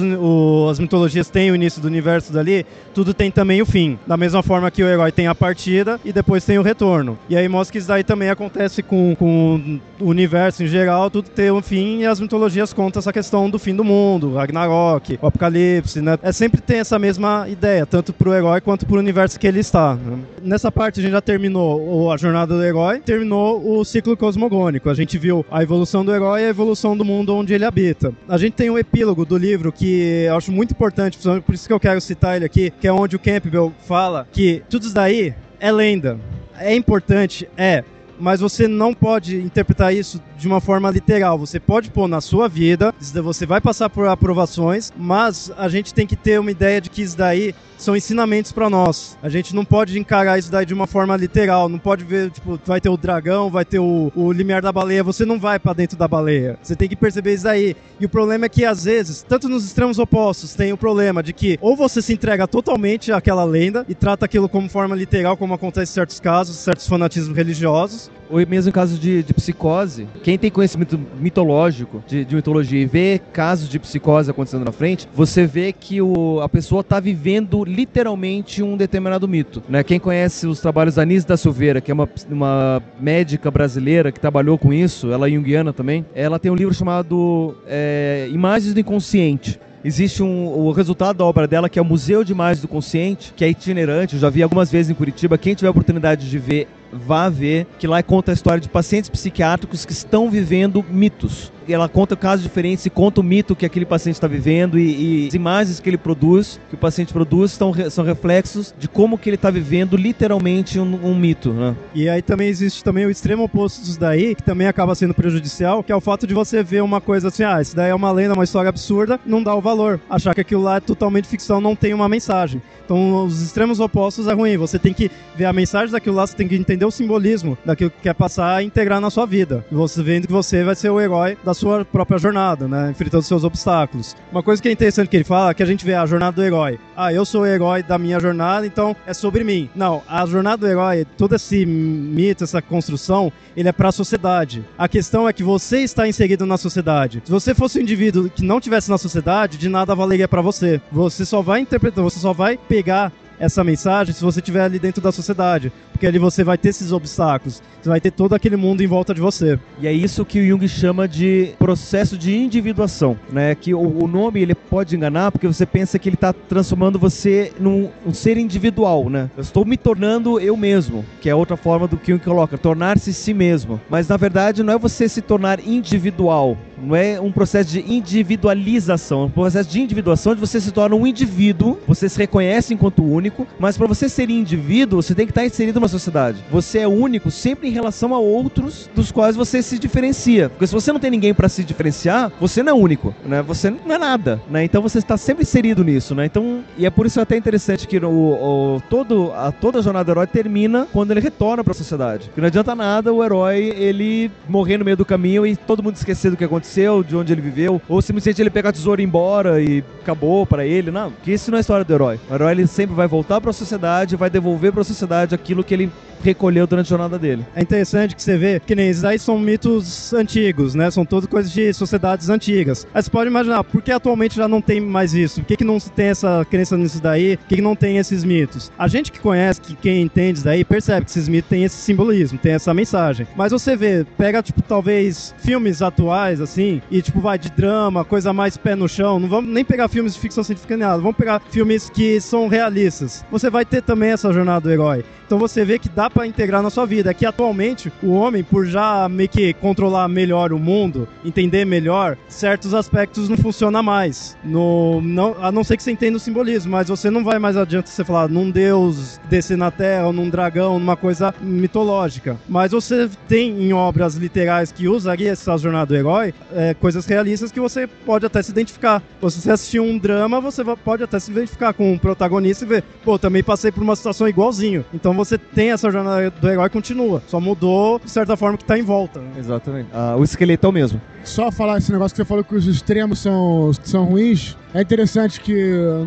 as mitologias têm o início do universo dali, tudo tem também o fim. Da mesma forma que o herói tem a partida e depois tem o retorno. E aí mostra que isso daí também acontece com, com o universo em geral, tudo tem um fim e as mitologias contam essa questão do fim do mundo, Ragnarok, o Apocalipse, né? É sempre tem essa mesma ideia, tanto pro herói quanto pro universo que ele está. Né? Nessa parte a gente já terminou a jornada do herói, terminou o ciclo cosmogônico. A gente viu a evolução do herói e a evolução do mundo onde ele habita. A gente tem um epílogo do livro que eu acho muito importante, por isso que eu quero citar ele aqui, que é onde o Campbell fala que tudo isso daí é lenda. É importante, é, mas você não pode interpretar isso de uma forma literal. Você pode pôr na sua vida, você vai passar por aprovações, mas a gente tem que ter uma ideia de que isso daí são ensinamentos para nós. A gente não pode encarar isso daí de uma forma literal. Não pode ver, tipo, vai ter o dragão, vai ter o, o limiar da baleia. Você não vai para dentro da baleia. Você tem que perceber isso aí. E o problema é que, às vezes, tanto nos extremos opostos, tem o problema de que ou você se entrega totalmente àquela lenda e trata aquilo como forma literal, como acontece em certos casos, certos fanatismos religiosos, ou mesmo em casos de, de psicose, quem tem conhecimento mitológico de, de, mitologia e vê casos de psicose acontecendo na frente, você vê que o, a pessoa está vivendo literalmente um determinado mito. Né? Quem conhece os trabalhos da Nise da Silveira, que é uma, uma médica brasileira que trabalhou com isso, ela é junguiana também, ela tem um livro chamado é, Imagens do Inconsciente. Existe um, o resultado da obra dela, que é o Museu de Imagens do Consciente, que é itinerante. Eu já vi algumas vezes em Curitiba. Quem tiver a oportunidade de ver, vá ver, que lá conta a história de pacientes psiquiátricos que estão vivendo mitos. Ela conta casos diferentes e conta o mito que aquele paciente está vivendo e, e, as imagens que ele produz, que o paciente produz, estão, são reflexos de como que ele está vivendo literalmente um, um mito. Né? E aí também existe também o extremo oposto disso daí, que também acaba sendo prejudicial, que é o fato de você ver uma coisa assim, ah, isso daí é uma lenda, uma história absurda, não dá o valor. Achar que aquilo lá é totalmente ficção, não tem uma mensagem. Então os extremos opostos é ruim. Você tem que ver a mensagem daquilo lá, você tem que entender o simbolismo daquilo que quer passar e integrar na sua vida. E você vendo que você vai ser o herói da sua própria jornada, né? Enfrentando seus obstáculos. Uma coisa que é interessante que ele fala é que a gente vê a jornada do herói. Ah, eu sou o herói da minha jornada, então é sobre mim. Não, a jornada do herói, todo esse mito, essa construção, ele é para a sociedade. A questão é que você está inserido na sociedade. Se você fosse um indivíduo que não tivesse na sociedade, de nada valeria para você. Você só vai interpretar, você só vai pegar essa mensagem se você estiver ali dentro da sociedade. Porque ali você vai ter esses obstáculos, você vai ter todo aquele mundo em volta de você. E é isso que o Jung chama de processo de individuação, né? Que o, nome ele pode enganar porque você pensa que ele está transformando você num um ser individual, né? Eu estou me tornando eu mesmo, que é outra forma do que Jung coloca, tornar-se si mesmo. Mas na verdade não é você se tornar individual, não é um processo de individualização, é um processo de individuação onde você se torna um indivíduo, você se reconhece enquanto único, mas para você ser indivíduo, você tem que estar inserido numa sociedade. Você é único sempre em relação a outros dos quais você se diferencia. Porque se você não tem ninguém para se diferenciar, você não é único, né? Você não é nada, né? Então você está sempre inserido nisso, né? Então, e é por isso até interessante que o, o todo, a, toda a jornada do herói termina quando ele retorna para a sociedade. Porque não adianta nada o herói ele morrer no meio do caminho e todo mundo esquecer do que aconteceu, de onde ele viveu, ou simplesmente ele pegar a tesoura e ir embora e acabou para ele. Não, que isso não é história do herói. O herói ele sempre vai voltar para a sociedade, vai devolver para a sociedade aquilo que ele recolheu durante a jornada dele. É interessante que você vê que nem esses aí são mitos antigos, né? São todas coisas de sociedades antigas. Aí você pode imaginar, por que atualmente já não tem mais isso? Por que, que não tem essa crença nisso daí? Por que, que não tem esses mitos? A gente que conhece, que quem entende isso daí, percebe que esses mitos têm esse simbolismo, tem essa mensagem. Mas você vê, pega, tipo, talvez filmes atuais, assim, e tipo, vai de drama, coisa mais pé no chão. Não vamos nem pegar filmes de ficção científica nem nada. Vamos pegar filmes que são realistas. Você vai ter também essa jornada do herói. Então você vê que dá para integrar na sua vida. É que atualmente o homem, por já meio que controlar melhor o mundo, entender melhor, certos aspectos não funciona mais. No, não, a não ser que você entenda o simbolismo, mas você não vai mais adiante você falar num deus descer na terra, ou num dragão, numa coisa mitológica. Mas você tem em obras literais que usaria essa jornada do herói, é, coisas realistas que você pode até se identificar. Você assistir um drama, você pode até se identificar com o protagonista e ver, pô, também passei por uma situação igualzinho. Então você tem essa jornada do herói continua. Só mudou, de certa forma, que tá em volta. Né? Exatamente. Ah, o esqueleto é o mesmo. Só falar esse negócio que você falou que os extremos são, são ruins. É interessante que,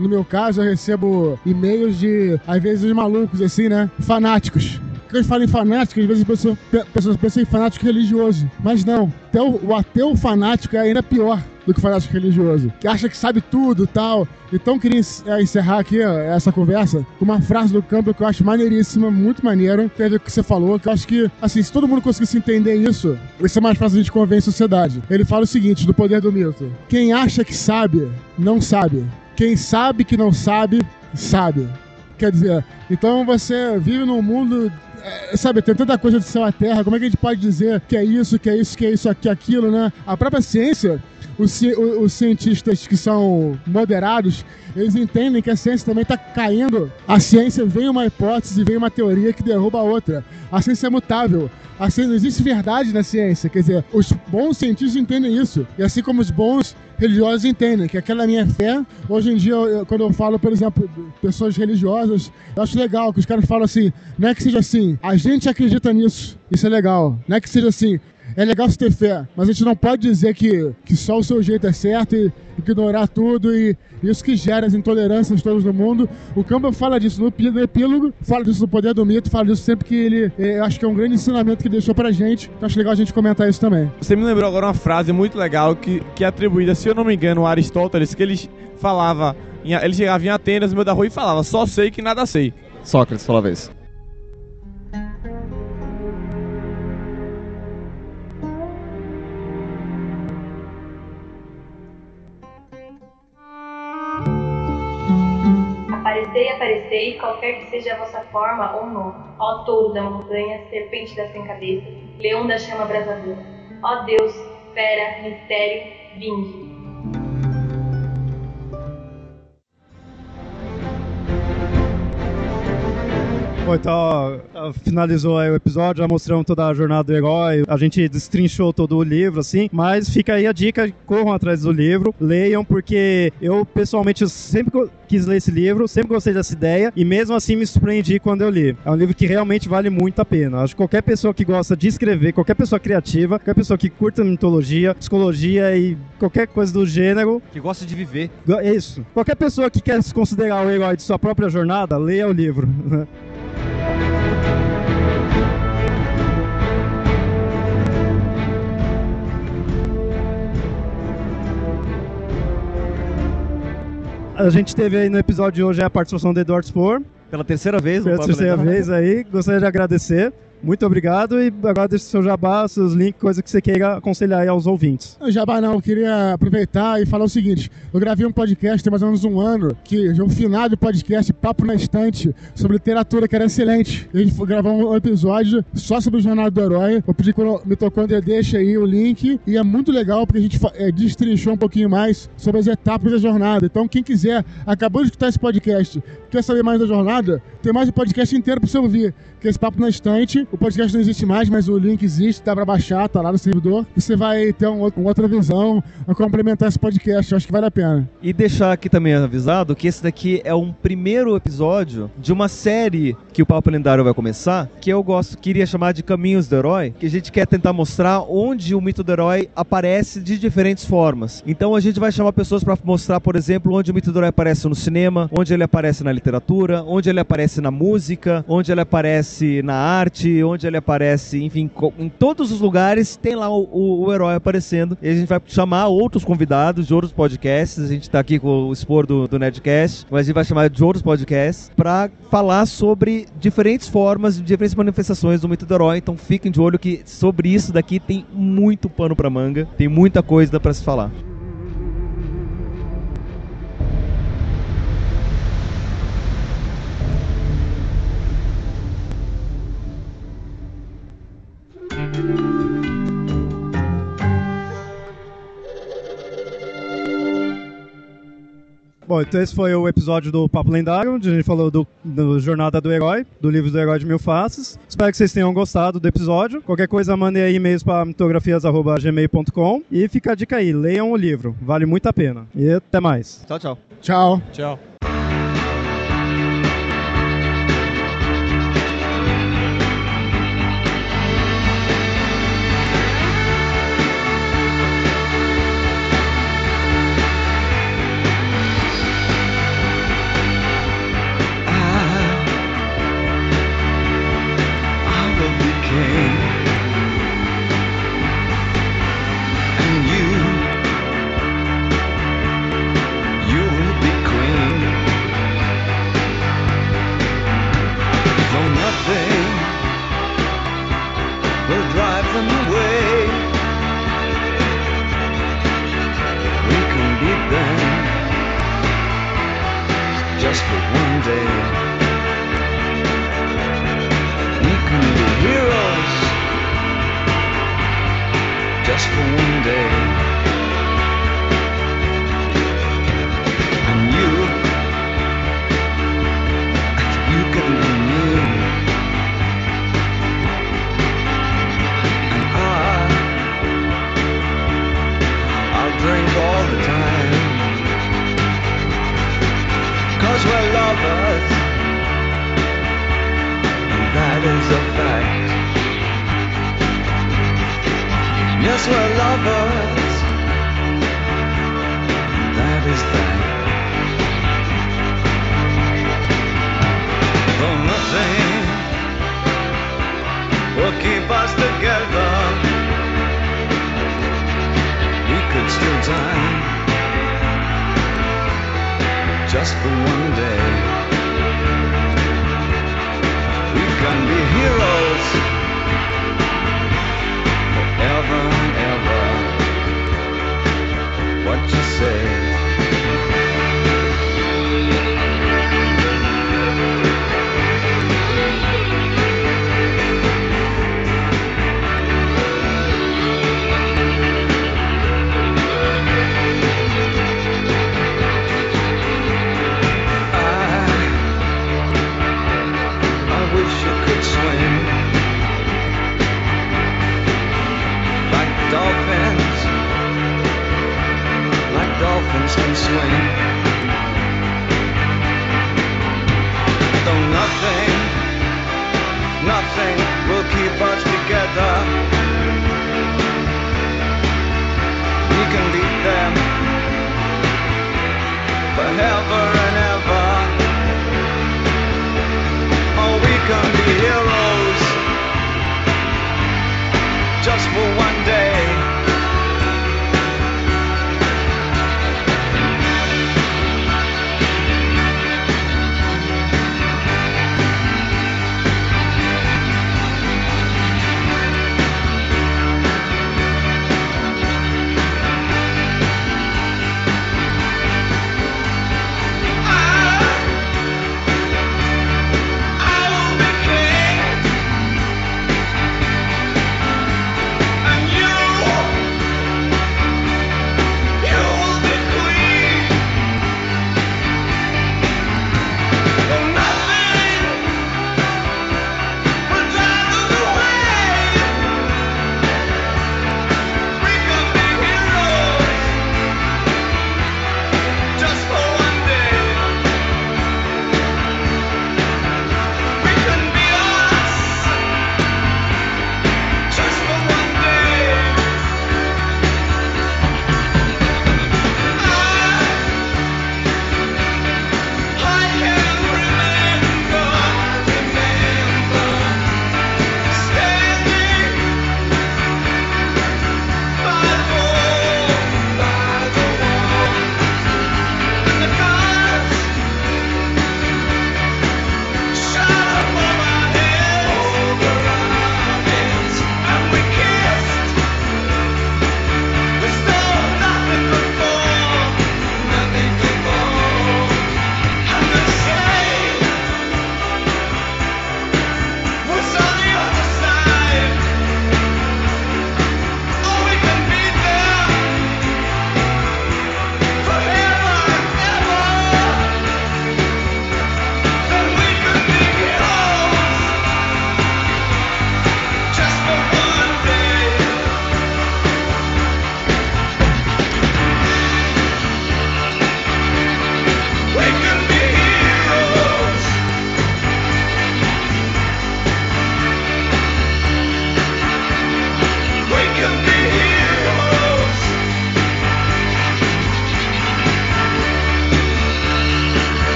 no meu caso, eu recebo e-mails de, às vezes, malucos, assim, né? Fanáticos. Quando a gente fala em fanático, às vezes as pessoas, pessoas pensam em fanático religioso. Mas não. o ateu fanático é ainda pior do que fanático religioso, que acha que sabe tudo tal. Então queria é, encerrar aqui essa conversa com uma frase do Campbell que eu acho maneiríssima, muito maneiro, ver com o que você falou, que eu acho que, assim, se todo mundo conseguisse entender isso, vai ser mais fácil a gente convencer a sociedade. Ele fala o seguinte, do poder do mito. Quem acha que sabe, não sabe. Quem sabe que não sabe, sabe. Quer dizer, então você vive num mundo é, sabe, tem tanta coisa do céu à terra, como é que a gente pode dizer que é isso, que é isso, que é isso, que é aquilo, né? A própria ciência os, os, cientistas que são moderados, eles entendem que a ciência também está caindo. A ciência vem uma hipótese, vem uma teoria que derruba a outra. A ciência é mutável. A ciência, não existe verdade na ciência. Quer dizer, os bons cientistas entendem isso. E assim como os bons religiosos entendem que aquela minha fé, hoje em dia, eu, quando eu falo, por exemplo, pessoas religiosas, eu acho legal que os caras falam assim, não é que seja assim, a gente acredita nisso, isso é legal. Não é que seja assim, é legal você ter fé, mas a gente não pode dizer que, que só o seu jeito é certo e ignorar tudo e isso que gera as intolerâncias todas no mundo. O Campbell fala disso no, epílogo, fala disso no Poder do Mito, fala disso sempre que ele. É, eu acho que é um grande ensinamento que deixou pra gente. Então acho legal a gente comentar isso também. Você me lembrou agora uma frase muito legal que, que é atribuída, se eu não me engano, a Aristóteles, que ele falava. Ele chegava em Atenas, no meio da rua, e falava: Só sei que nada sei. Sócrates falava isso. Aparecei, aparecei, qualquer que seja a vossa forma ou nome. Ó touro da montanha, serpente da sem cabeça, leão da chama abrasadora. Ó Deus, fera, mistério, vinde. Bom, então, finalizou o episódio, já mostramos toda a jornada do herói, a gente destrinchou todo o livro, assim, mas fica aí a dica, corram atrás do livro, leiam, porque eu, pessoalmente, sempre quis ler esse livro, sempre gostei dessa ideia, e mesmo assim me surpreendi quando eu li. É um livro que realmente vale muito a pena. Acho que qualquer pessoa que gosta de escrever, qualquer pessoa criativa, qualquer pessoa que curta mitologia, psicologia e qualquer coisa do gênero... Que gosta de viver. É isso. Qualquer pessoa que quer se considerar o herói de sua própria jornada, leia o livro. A gente teve aí no episódio de hoje a participação do Eduardo Spor. Pela terceira vez. Pela terceira vez aí. Gostaria de agradecer. Muito obrigado e agora deixa o seu jabá, seus links, coisa que você queira aconselhar aí aos ouvintes. Jabá não, eu queria aproveitar e falar o seguinte: eu gravei um podcast tem mais ou menos um ano, que é um finado podcast Papo na Estante, sobre literatura, que era excelente. A gente gravar um episódio só sobre o Jornal do Herói. Eu pedi quando me tocou André, deixa aí o link. E é muito legal porque a gente é, destrinchou um pouquinho mais sobre as etapas da jornada. Então, quem quiser, acabou de escutar esse podcast, quer saber mais da jornada, tem mais um podcast inteiro para você ouvir, que é esse Papo na Estante. O podcast não existe mais, mas o link existe, dá pra baixar, tá lá no servidor. Você vai ter um, uma outra visão a complementar esse podcast. Eu acho que vale a pena. E deixar aqui também avisado que esse daqui é um primeiro episódio de uma série que o Papo Lendário vai começar, que eu gosto, queria chamar de Caminhos do Herói, que a gente quer tentar mostrar onde o mito do herói aparece de diferentes formas. Então a gente vai chamar pessoas para mostrar, por exemplo, onde o mito do herói aparece no cinema, onde ele aparece na literatura, onde ele aparece na música, onde ele aparece na arte, onde ele aparece, enfim, em todos os lugares tem lá o, o, o, herói aparecendo. E a gente vai chamar outros convidados de outros podcasts. A gente está aqui com o expor do, do Nedcast, mas a gente vai chamar de outros podcasts para falar sobre diferentes formas, diferentes manifestações do mito do herói. Então fiquem de olho que sobre isso daqui tem muito pano para manga, tem muita coisa para se falar. Bom, então esse foi o episódio do Papo Lendário, onde a gente falou do, do, Jornada do Herói, do livro do Herói de Mil Faces. Espero que vocês tenham gostado do episódio. Qualquer coisa, mandem aí e-mails para mitografias.gmail.com e fica a dica aí, leiam o livro, vale muito a pena. E até mais. Tchau, tchau. Tchau. Tchau.